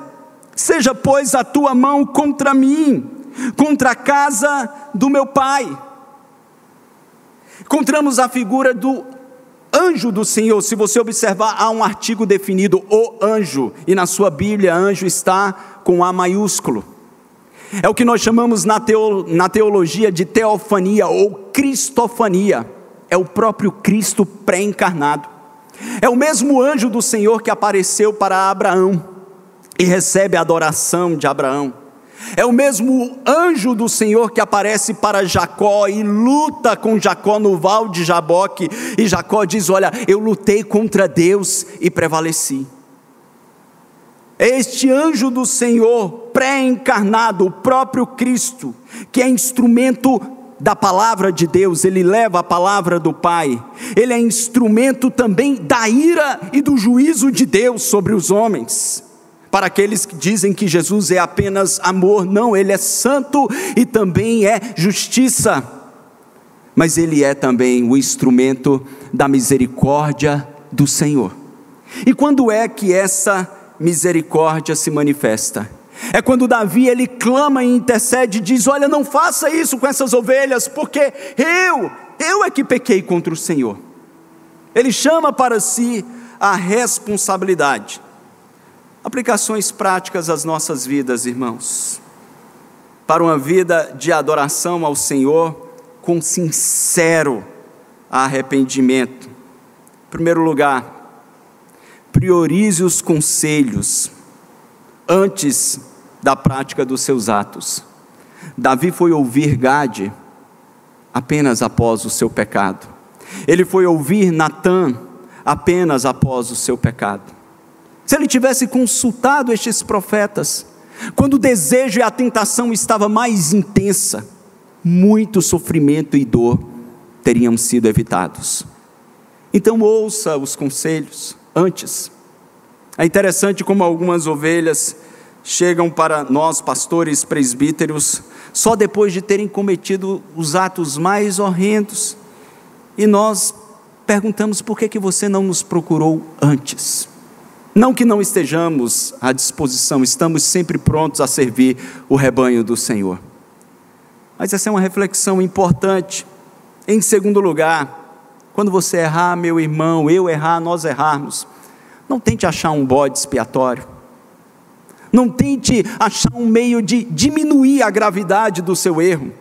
Seja, pois, a tua mão contra mim, contra a casa do meu pai. Encontramos a figura do anjo do Senhor. Se você observar, há um artigo definido, o anjo, e na sua Bíblia, anjo está com A maiúsculo. É o que nós chamamos na, na teologia de teofania ou cristofania. É o próprio Cristo pré-encarnado. É o mesmo anjo do Senhor que apareceu para Abraão e recebe a adoração de Abraão. É o mesmo anjo do Senhor que aparece para Jacó e luta com Jacó no val de Jaboque. E Jacó diz: Olha, eu lutei contra Deus e prevaleci. É este anjo do Senhor, pré-encarnado, o próprio Cristo, que é instrumento da palavra de Deus, ele leva a palavra do Pai, ele é instrumento também da ira e do juízo de Deus sobre os homens. Para aqueles que dizem que Jesus é apenas amor, não, ele é santo e também é justiça, mas ele é também o instrumento da misericórdia do Senhor. E quando é que essa misericórdia se manifesta? É quando Davi ele clama e intercede, diz: Olha, não faça isso com essas ovelhas, porque eu, eu é que pequei contra o Senhor. Ele chama para si a responsabilidade. Aplicações práticas às nossas vidas, irmãos. Para uma vida de adoração ao Senhor com sincero arrependimento. Em primeiro lugar, priorize os conselhos antes da prática dos seus atos. Davi foi ouvir Gade apenas após o seu pecado. Ele foi ouvir Natã apenas após o seu pecado. Se ele tivesse consultado estes profetas, quando o desejo e a tentação estava mais intensa, muito sofrimento e dor teriam sido evitados. Então ouça os conselhos antes é interessante como algumas ovelhas chegam para nós, pastores presbíteros, só depois de terem cometido os atos mais horrendos, e nós perguntamos por que, que você não nos procurou antes. Não que não estejamos à disposição, estamos sempre prontos a servir o rebanho do Senhor. Mas essa é uma reflexão importante. Em segundo lugar, quando você errar, meu irmão, eu errar, nós errarmos, não tente achar um bode expiatório. Não tente achar um meio de diminuir a gravidade do seu erro.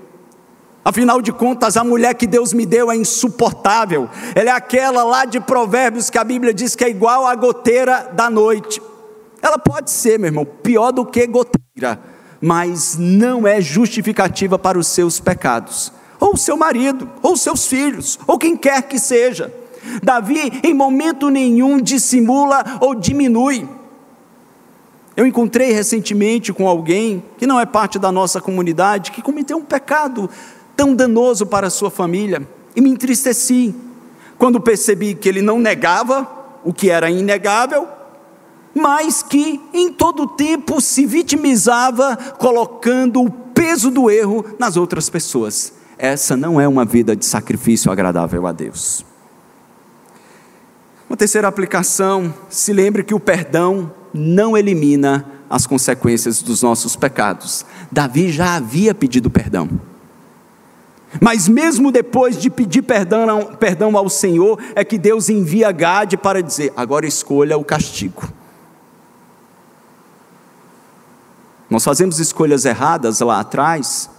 Afinal de contas, a mulher que Deus me deu é insuportável. Ela é aquela lá de Provérbios que a Bíblia diz que é igual à goteira da noite. Ela pode ser, meu irmão, pior do que goteira, mas não é justificativa para os seus pecados. Ou seu marido, ou seus filhos, ou quem quer que seja. Davi, em momento nenhum, dissimula ou diminui. Eu encontrei recentemente com alguém que não é parte da nossa comunidade, que cometeu um pecado tão danoso para a sua família, e me entristeci quando percebi que ele não negava o que era inegável, mas que em todo tempo se vitimizava, colocando o peso do erro nas outras pessoas. Essa não é uma vida de sacrifício agradável a Deus. Uma terceira aplicação, se lembre que o perdão não elimina as consequências dos nossos pecados. Davi já havia pedido perdão. Mas mesmo depois de pedir perdão, perdão ao Senhor, é que Deus envia Gade para dizer: agora escolha o castigo. Nós fazemos escolhas erradas lá atrás,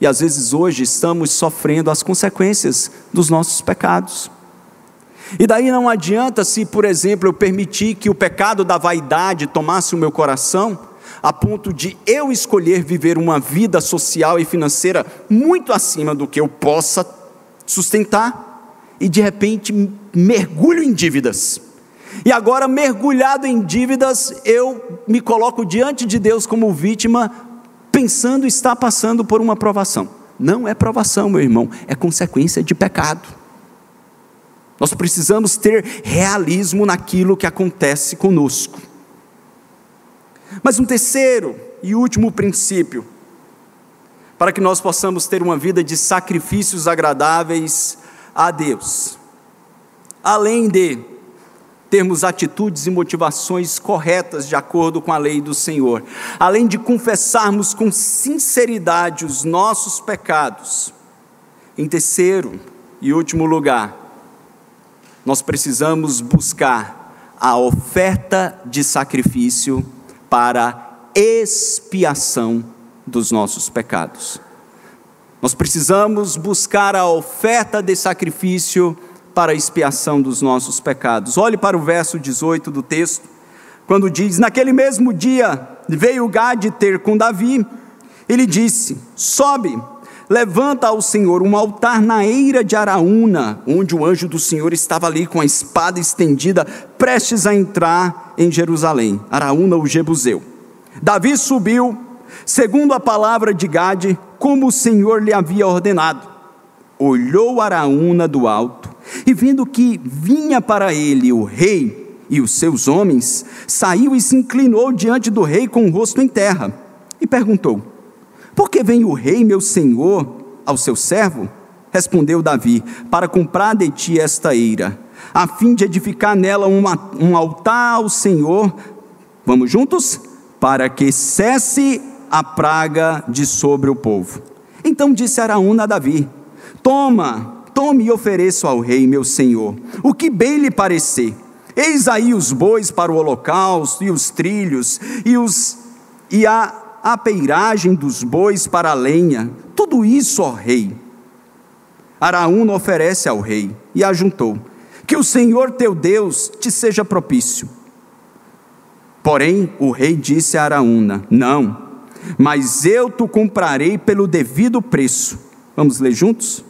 e às vezes hoje estamos sofrendo as consequências dos nossos pecados. E daí não adianta se, por exemplo, eu permitir que o pecado da vaidade tomasse o meu coração, a ponto de eu escolher viver uma vida social e financeira muito acima do que eu possa sustentar, e de repente mergulho em dívidas. E agora, mergulhado em dívidas, eu me coloco diante de Deus como vítima, pensando estar passando por uma provação. Não é provação, meu irmão, é consequência de pecado. Nós precisamos ter realismo naquilo que acontece conosco. Mas um terceiro e último princípio, para que nós possamos ter uma vida de sacrifícios agradáveis a Deus, além de termos atitudes e motivações corretas de acordo com a lei do Senhor, além de confessarmos com sinceridade os nossos pecados, em terceiro e último lugar, nós precisamos buscar a oferta de sacrifício para expiação dos nossos pecados. Nós precisamos buscar a oferta de sacrifício para expiação dos nossos pecados. Olhe para o verso 18 do texto, quando diz: Naquele mesmo dia veio Gade ter com Davi. Ele disse: Sobe, levanta ao Senhor um altar na eira de Araúna, onde o anjo do Senhor estava ali com a espada estendida, prestes a entrar em Jerusalém. Araúna, o Jebuseu. Davi subiu, segundo a palavra de Gade, como o Senhor lhe havia ordenado. Olhou Araúna do alto e, vendo que vinha para ele o rei e os seus homens, saiu e se inclinou diante do rei com o rosto em terra e perguntou: Por que vem o rei, meu senhor, ao seu servo? Respondeu Davi: Para comprar de ti esta eira, a fim de edificar nela uma, um altar ao Senhor. Vamos juntos? Para que cesse a praga de sobre o povo. Então disse Araúna a Davi: Toma, tome e ofereço ao rei, meu senhor, o que bem lhe parecer. Eis aí os bois para o holocausto, e os trilhos, e, os, e a apeiragem dos bois para a lenha. Tudo isso, ó rei. Araúna oferece ao rei, e ajuntou: Que o Senhor teu Deus te seja propício. Porém, o rei disse a Araúna: Não, mas eu te comprarei pelo devido preço. Vamos ler juntos?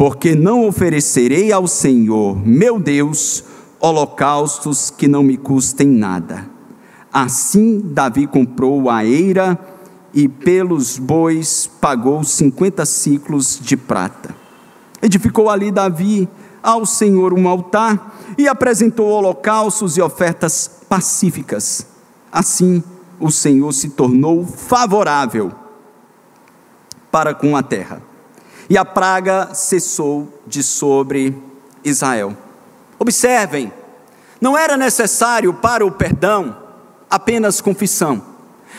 porque não oferecerei ao Senhor, meu Deus, holocaustos que não me custem nada. Assim Davi comprou a eira e pelos bois pagou cinquenta ciclos de prata. Edificou ali Davi ao Senhor um altar e apresentou holocaustos e ofertas pacíficas. Assim o Senhor se tornou favorável para com a terra e a praga cessou de sobre Israel. Observem, não era necessário para o perdão apenas confissão,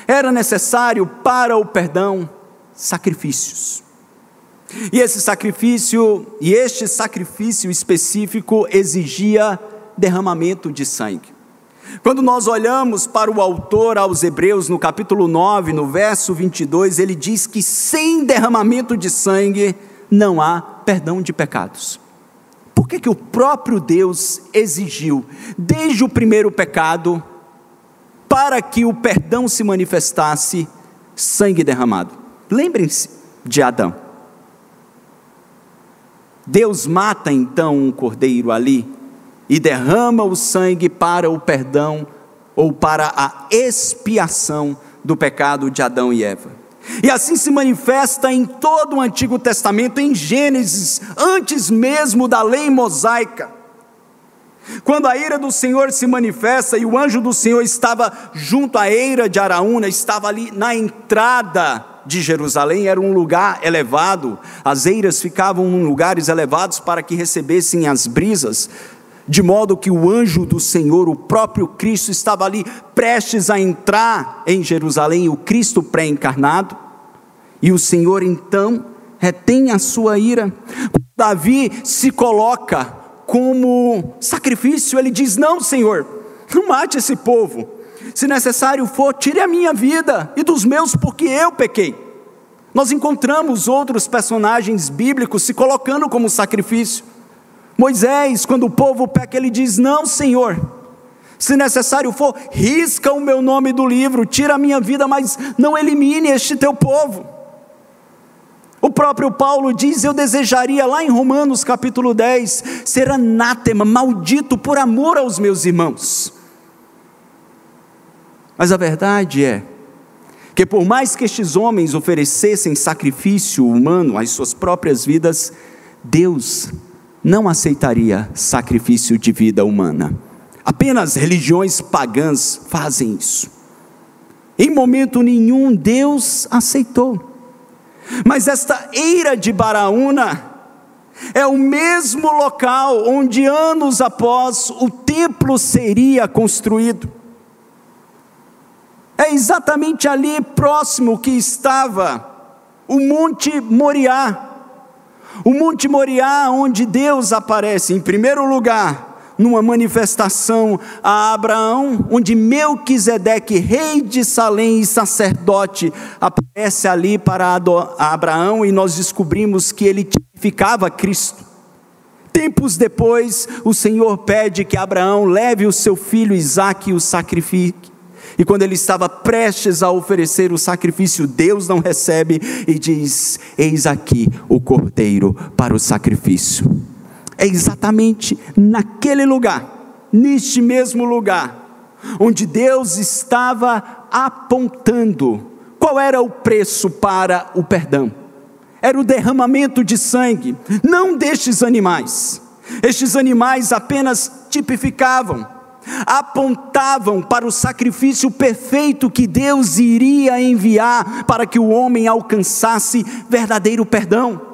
era necessário para o perdão sacrifícios. E esse sacrifício, e este sacrifício específico exigia derramamento de sangue. Quando nós olhamos para o autor aos Hebreus, no capítulo 9, no verso 22, ele diz que sem derramamento de sangue não há perdão de pecados. Por que, que o próprio Deus exigiu, desde o primeiro pecado, para que o perdão se manifestasse, sangue derramado? Lembrem-se de Adão. Deus mata então um cordeiro ali e derrama o sangue para o perdão ou para a expiação do pecado de Adão e Eva. E assim se manifesta em todo o Antigo Testamento, em Gênesis, antes mesmo da lei mosaica. Quando a ira do Senhor se manifesta e o anjo do Senhor estava junto à eira de Araúna, estava ali na entrada de Jerusalém, era um lugar elevado, as eiras ficavam em lugares elevados para que recebessem as brisas de modo que o anjo do Senhor, o próprio Cristo, estava ali prestes a entrar em Jerusalém, o Cristo pré-encarnado, e o Senhor então retém a sua ira. Davi se coloca como sacrifício, ele diz: Não, Senhor, não mate esse povo, se necessário for, tire a minha vida e dos meus, porque eu pequei. Nós encontramos outros personagens bíblicos se colocando como sacrifício. Moisés, quando o povo peca, ele diz: Não, Senhor, se necessário for, risca o meu nome do livro, tira a minha vida, mas não elimine este teu povo. O próprio Paulo diz: Eu desejaria, lá em Romanos capítulo 10, ser anátema, maldito por amor aos meus irmãos. Mas a verdade é que, por mais que estes homens oferecessem sacrifício humano às suas próprias vidas, Deus não aceitaria sacrifício de vida humana. Apenas religiões pagãs fazem isso. Em momento nenhum Deus aceitou. Mas esta eira de Baraúna é o mesmo local onde anos após o templo seria construído. É exatamente ali próximo que estava o Monte Moriá o Monte Moriá, onde Deus aparece, em primeiro lugar, numa manifestação a Abraão, onde Melquisedeque, rei de Salém e sacerdote, aparece ali para Abraão e nós descobrimos que ele tipificava Cristo. Tempos depois, o Senhor pede que Abraão leve o seu filho Isaque e o sacrifique. E quando ele estava prestes a oferecer o sacrifício, Deus não recebe e diz: Eis aqui o cordeiro para o sacrifício. É exatamente naquele lugar, neste mesmo lugar, onde Deus estava apontando qual era o preço para o perdão. Era o derramamento de sangue, não destes animais. Estes animais apenas tipificavam apontavam para o sacrifício perfeito que Deus iria enviar para que o homem alcançasse verdadeiro perdão.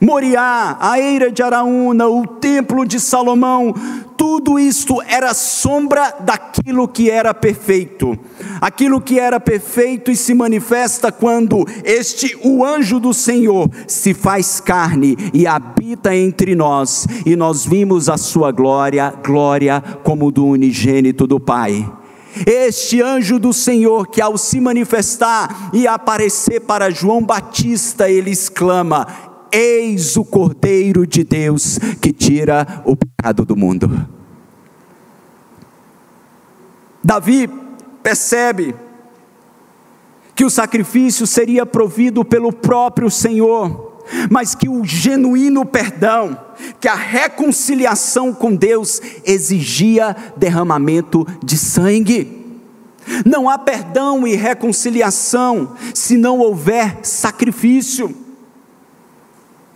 Moriá, a eira de Araúna, o templo de Salomão, tudo isto era sombra daquilo que era perfeito. Aquilo que era perfeito e se manifesta quando este, o anjo do Senhor, se faz carne e habita entre nós, e nós vimos a sua glória, glória como do unigênito do Pai. Este anjo do Senhor, que ao se manifestar e aparecer para João Batista, ele exclama: Eis o Cordeiro de Deus que tira o pecado do mundo. Davi percebe que o sacrifício seria provido pelo próprio Senhor, mas que o genuíno perdão, que a reconciliação com Deus exigia derramamento de sangue. Não há perdão e reconciliação se não houver sacrifício.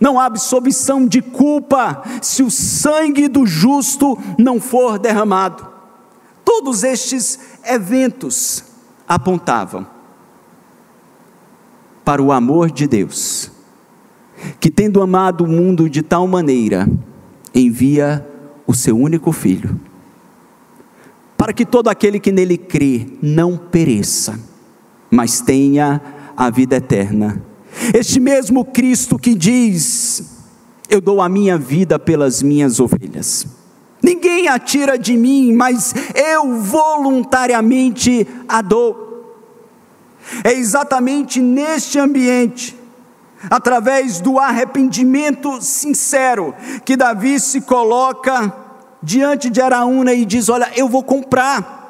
Não há absolvição de culpa se o sangue do justo não for derramado. Todos estes eventos apontavam para o amor de Deus, que tendo amado o mundo de tal maneira, envia o seu único filho, para que todo aquele que nele crê não pereça, mas tenha a vida eterna. Este mesmo Cristo que diz: Eu dou a minha vida pelas minhas ovelhas. Ninguém a tira de mim, mas eu voluntariamente a dou. É exatamente neste ambiente, através do arrependimento sincero, que Davi se coloca diante de Araúna e diz: Olha, eu vou comprar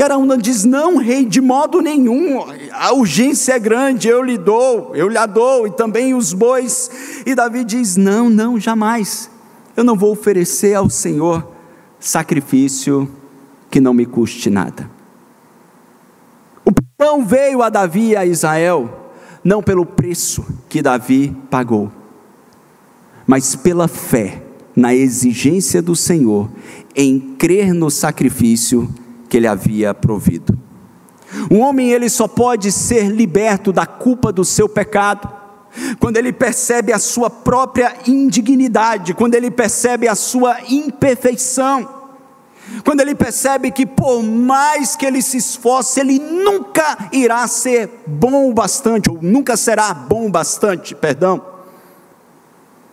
e Araúna diz: Não, rei, de modo nenhum, a urgência é grande, eu lhe dou, eu lhe dou, e também os bois. E Davi diz: Não, não, jamais, eu não vou oferecer ao Senhor sacrifício que não me custe nada. O perdão veio a Davi e a Israel, não pelo preço que Davi pagou, mas pela fé na exigência do Senhor em crer no sacrifício que ele havia provido. Um homem ele só pode ser liberto da culpa do seu pecado quando ele percebe a sua própria indignidade, quando ele percebe a sua imperfeição. Quando ele percebe que por mais que ele se esforce, ele nunca irá ser bom o bastante, ou nunca será bom o bastante, perdão.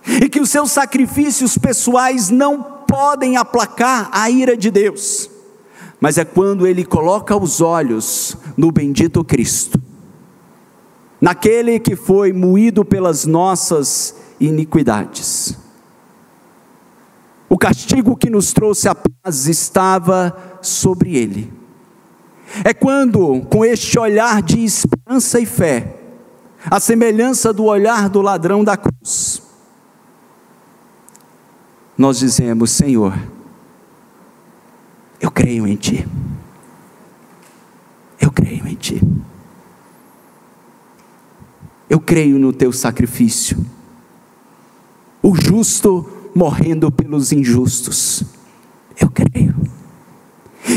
E que os seus sacrifícios pessoais não podem aplacar a ira de Deus mas é quando ele coloca os olhos no bendito Cristo, naquele que foi moído pelas nossas iniquidades. O castigo que nos trouxe a paz estava sobre ele. É quando, com este olhar de esperança e fé, a semelhança do olhar do ladrão da cruz, nós dizemos: Senhor, eu creio em Ti. Eu creio em Ti. Eu creio no Teu sacrifício. O justo morrendo pelos injustos. Eu creio.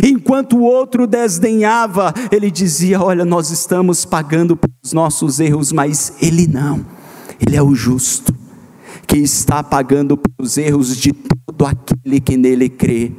Enquanto o outro desdenhava, ele dizia: Olha, nós estamos pagando pelos nossos erros, mas ele não, ele é o justo, que está pagando pelos erros de todo aquele que nele crê.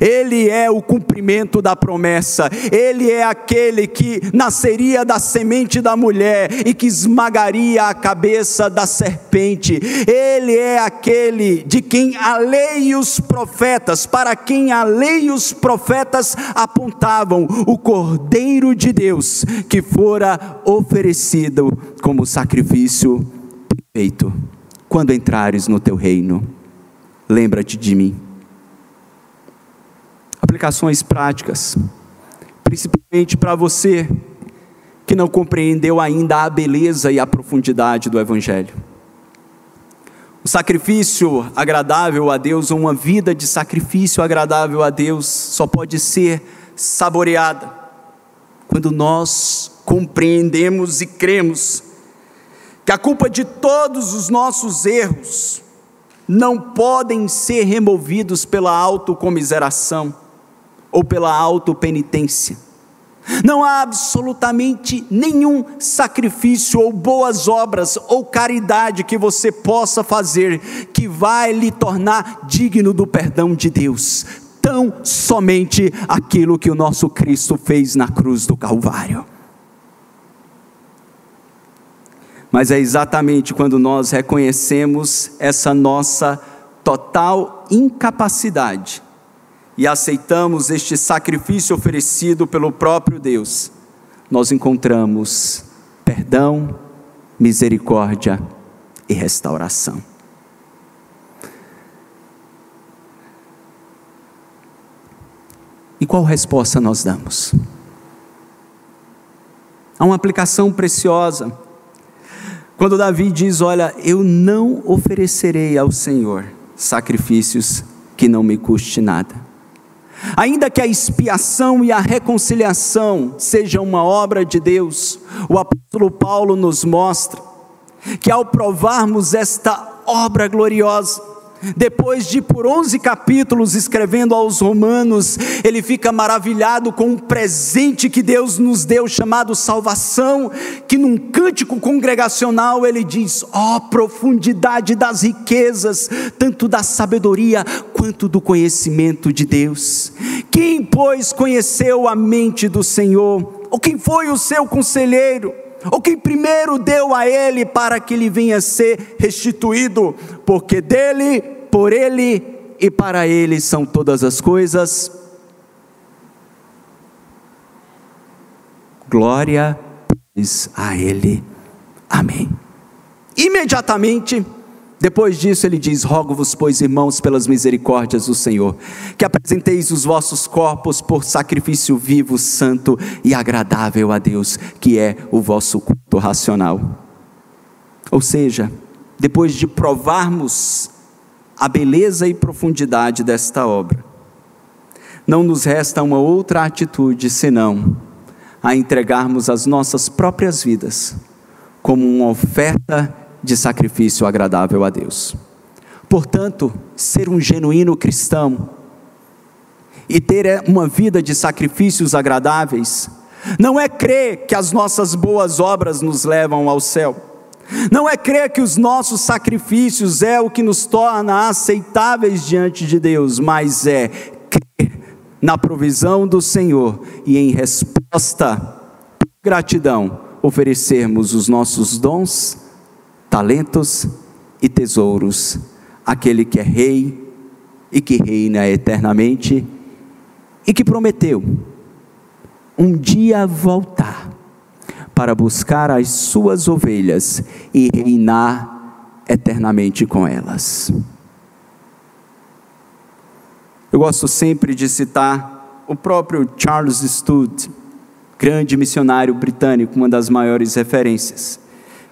Ele é o cumprimento da promessa, ele é aquele que nasceria da semente da mulher e que esmagaria a cabeça da serpente, ele é aquele de quem a lei e os profetas, para quem a lei e os profetas apontavam, o Cordeiro de Deus que fora oferecido como sacrifício perfeito. Quando entrares no teu reino, lembra-te de mim aplicações práticas, principalmente para você que não compreendeu ainda a beleza e a profundidade do Evangelho. O sacrifício agradável a Deus, ou uma vida de sacrifício agradável a Deus, só pode ser saboreada quando nós compreendemos e cremos que a culpa de todos os nossos erros não podem ser removidos pela autocomiseração ou pela autopenitência. Não há absolutamente nenhum sacrifício ou boas obras ou caridade que você possa fazer que vai lhe tornar digno do perdão de Deus. Tão somente aquilo que o nosso Cristo fez na cruz do Calvário. Mas é exatamente quando nós reconhecemos essa nossa total incapacidade e aceitamos este sacrifício oferecido pelo próprio Deus, nós encontramos perdão, misericórdia e restauração. E qual resposta nós damos? Há uma aplicação preciosa. Quando Davi diz: Olha, eu não oferecerei ao Senhor sacrifícios que não me custe nada. Ainda que a expiação e a reconciliação sejam uma obra de Deus, o apóstolo Paulo nos mostra que ao provarmos esta obra gloriosa, depois de por 11 capítulos escrevendo aos Romanos, ele fica maravilhado com o presente que Deus nos deu, chamado salvação, que num cântico congregacional ele diz: ó oh, profundidade das riquezas, tanto da sabedoria quanto do conhecimento de Deus. Quem, pois, conheceu a mente do Senhor? Ou quem foi o seu conselheiro? ou quem primeiro deu a ele para que ele venha ser restituído, porque dele, por ele e para ele são todas as coisas. Glória a ele. Amém. Imediatamente depois disso, ele diz: Rogo-vos, pois, irmãos, pelas misericórdias do Senhor, que apresenteis os vossos corpos por sacrifício vivo, santo e agradável a Deus, que é o vosso culto racional. Ou seja, depois de provarmos a beleza e profundidade desta obra, não nos resta uma outra atitude senão a entregarmos as nossas próprias vidas como uma oferta de sacrifício agradável a Deus. Portanto, ser um genuíno cristão e ter uma vida de sacrifícios agradáveis, não é crer que as nossas boas obras nos levam ao céu, não é crer que os nossos sacrifícios é o que nos torna aceitáveis diante de Deus, mas é crer na provisão do Senhor e em resposta, gratidão, oferecermos os nossos dons talentos e tesouros, aquele que é rei e que reina eternamente e que prometeu um dia voltar para buscar as suas ovelhas e reinar eternamente com elas. Eu gosto sempre de citar o próprio Charles Studd, grande missionário britânico, uma das maiores referências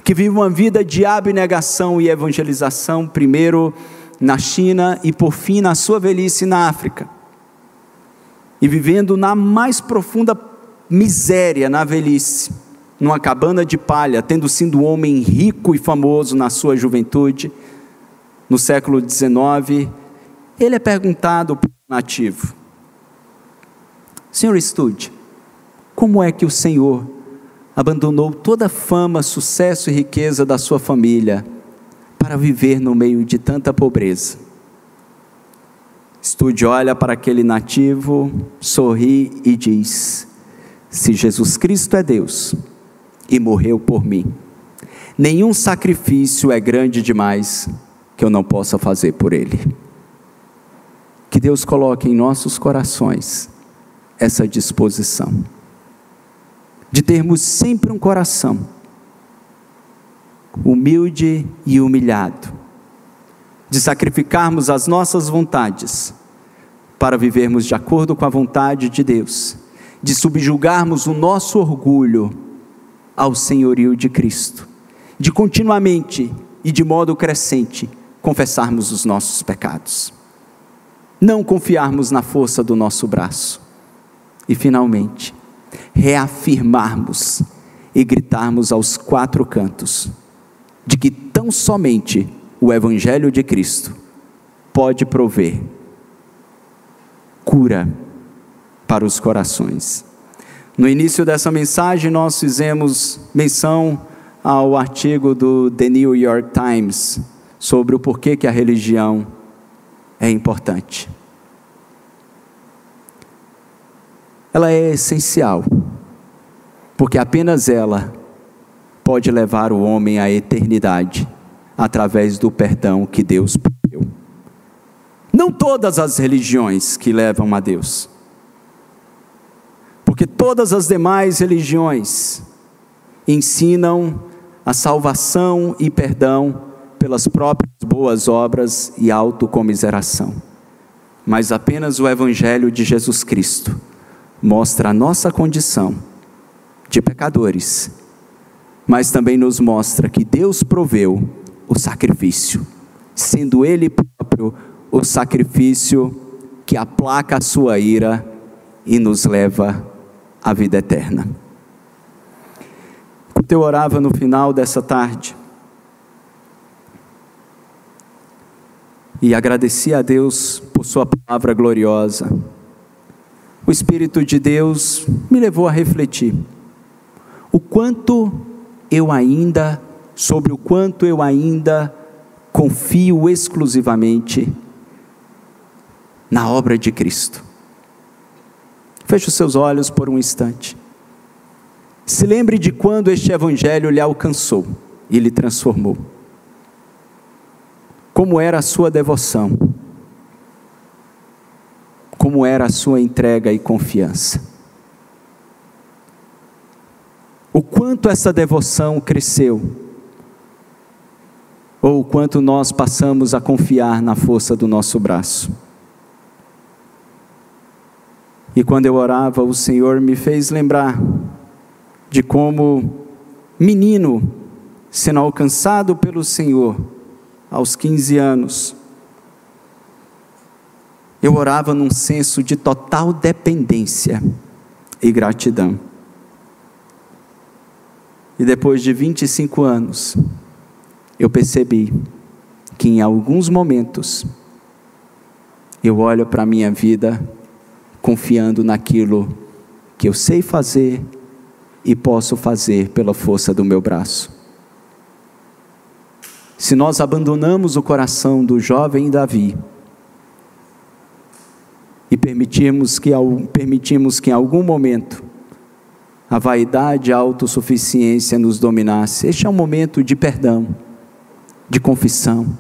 que vive uma vida de abnegação e evangelização, primeiro na China e por fim na sua velhice na África. E vivendo na mais profunda miséria na velhice, numa cabana de palha, tendo sido um homem rico e famoso na sua juventude, no século XIX, ele é perguntado por um nativo: Senhor Estude, como é que o Senhor abandonou toda a fama, sucesso e riqueza da sua família para viver no meio de tanta pobreza. Estude olha para aquele nativo, sorri e diz: Se Jesus Cristo é Deus e morreu por mim, nenhum sacrifício é grande demais que eu não possa fazer por Ele. Que Deus coloque em nossos corações essa disposição de termos sempre um coração humilde e humilhado, de sacrificarmos as nossas vontades para vivermos de acordo com a vontade de Deus, de subjugarmos o nosso orgulho ao senhorio de Cristo, de continuamente e de modo crescente confessarmos os nossos pecados, não confiarmos na força do nosso braço e, finalmente, reafirmarmos e gritarmos aos quatro cantos de que tão somente o Evangelho de Cristo pode prover cura para os corações. No início dessa mensagem, nós fizemos menção ao artigo do The New York Times sobre o porquê que a religião é importante. Ela é essencial, porque apenas ela pode levar o homem à eternidade através do perdão que Deus deu. Não todas as religiões que levam a Deus, porque todas as demais religiões ensinam a salvação e perdão pelas próprias boas obras e autocomiseração. Mas apenas o Evangelho de Jesus Cristo mostra a nossa condição de pecadores mas também nos mostra que Deus proveu o sacrifício, sendo Ele próprio o sacrifício que aplaca a sua ira e nos leva à vida eterna. Quando eu orava no final dessa tarde, e agradecia a Deus por Sua palavra gloriosa, o Espírito de Deus me levou a refletir o quanto eu ainda, sobre o quanto eu ainda confio exclusivamente na obra de Cristo. Feche os seus olhos por um instante. Se lembre de quando este Evangelho lhe alcançou e lhe transformou. Como era a sua devoção, como era a sua entrega e confiança o quanto essa devoção cresceu, ou o quanto nós passamos a confiar na força do nosso braço. E quando eu orava, o Senhor me fez lembrar de como menino, sendo alcançado pelo Senhor aos 15 anos, eu orava num senso de total dependência e gratidão. E depois de 25 anos, eu percebi que em alguns momentos eu olho para a minha vida confiando naquilo que eu sei fazer e posso fazer pela força do meu braço. Se nós abandonamos o coração do jovem Davi e permitirmos que, permitimos que em algum momento a vaidade e a autossuficiência nos dominasse. Este é um momento de perdão, de confissão.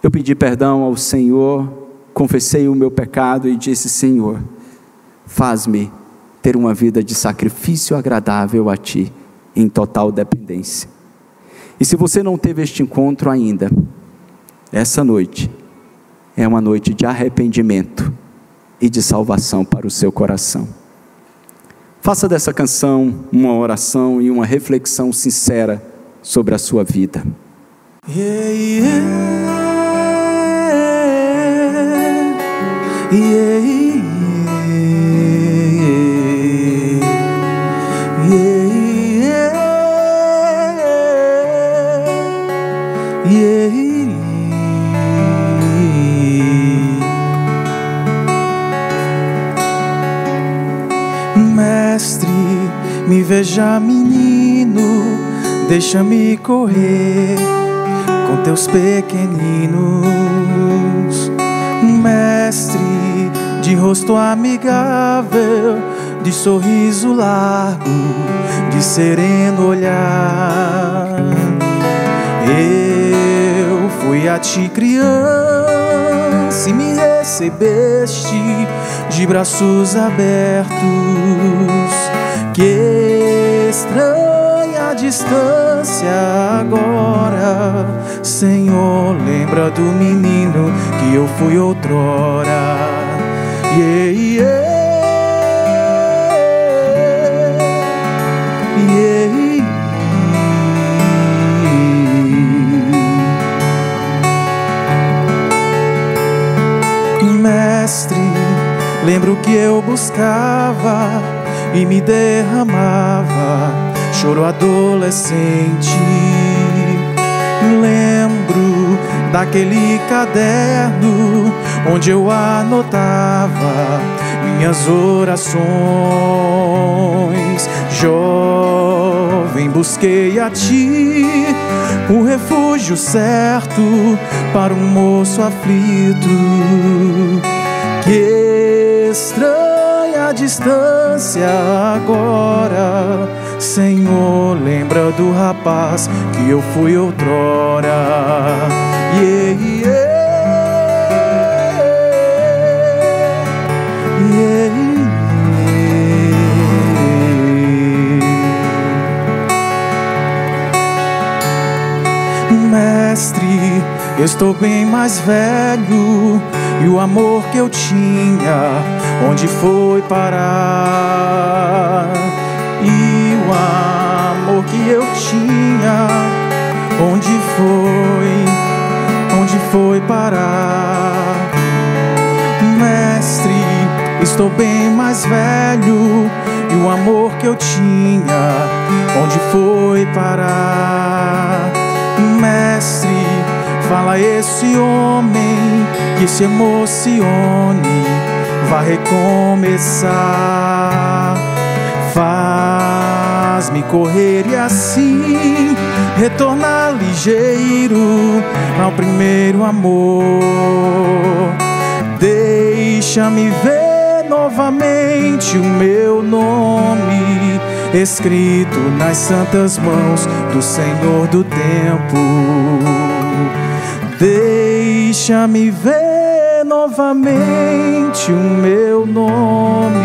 Eu pedi perdão ao Senhor, confessei o meu pecado e disse: Senhor, faz-me ter uma vida de sacrifício agradável a Ti, em total dependência. E se você não teve este encontro ainda, essa noite é uma noite de arrependimento e de salvação para o seu coração. Faça dessa canção uma oração e uma reflexão sincera sobre a sua vida. Yeah, yeah, yeah, Me veja, menino, deixa-me correr com teus pequeninos. Mestre de rosto amigável, de sorriso largo, de sereno olhar. Eu fui a ti criança e me recebeste de braços abertos que estranha distância agora. Senhor, lembra do menino que eu fui outrora. Yeah, yeah. Mestre, lembro que eu buscava e me derramava, choro adolescente. Lembro daquele caderno onde eu anotava minhas orações. Jovem, busquei a ti o refúgio certo para um moço aflito. Que estranha distância agora, Senhor, lembra do rapaz que eu fui outrora. Eu estou bem mais velho e o amor que eu tinha, onde foi parar? E o amor que eu tinha, onde foi? Onde foi parar? Mestre, estou bem mais velho e o amor que eu tinha, onde foi parar? Mestre, fala esse homem que se emocione, vai recomeçar. Faz-me correr e assim retornar ligeiro ao primeiro amor. Deixa-me ver novamente o meu nome escrito nas santas mãos do Senhor do tempo. Deixa-me ver novamente o meu nome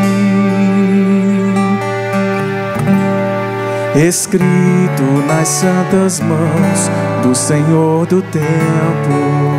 escrito nas santas mãos do Senhor do tempo.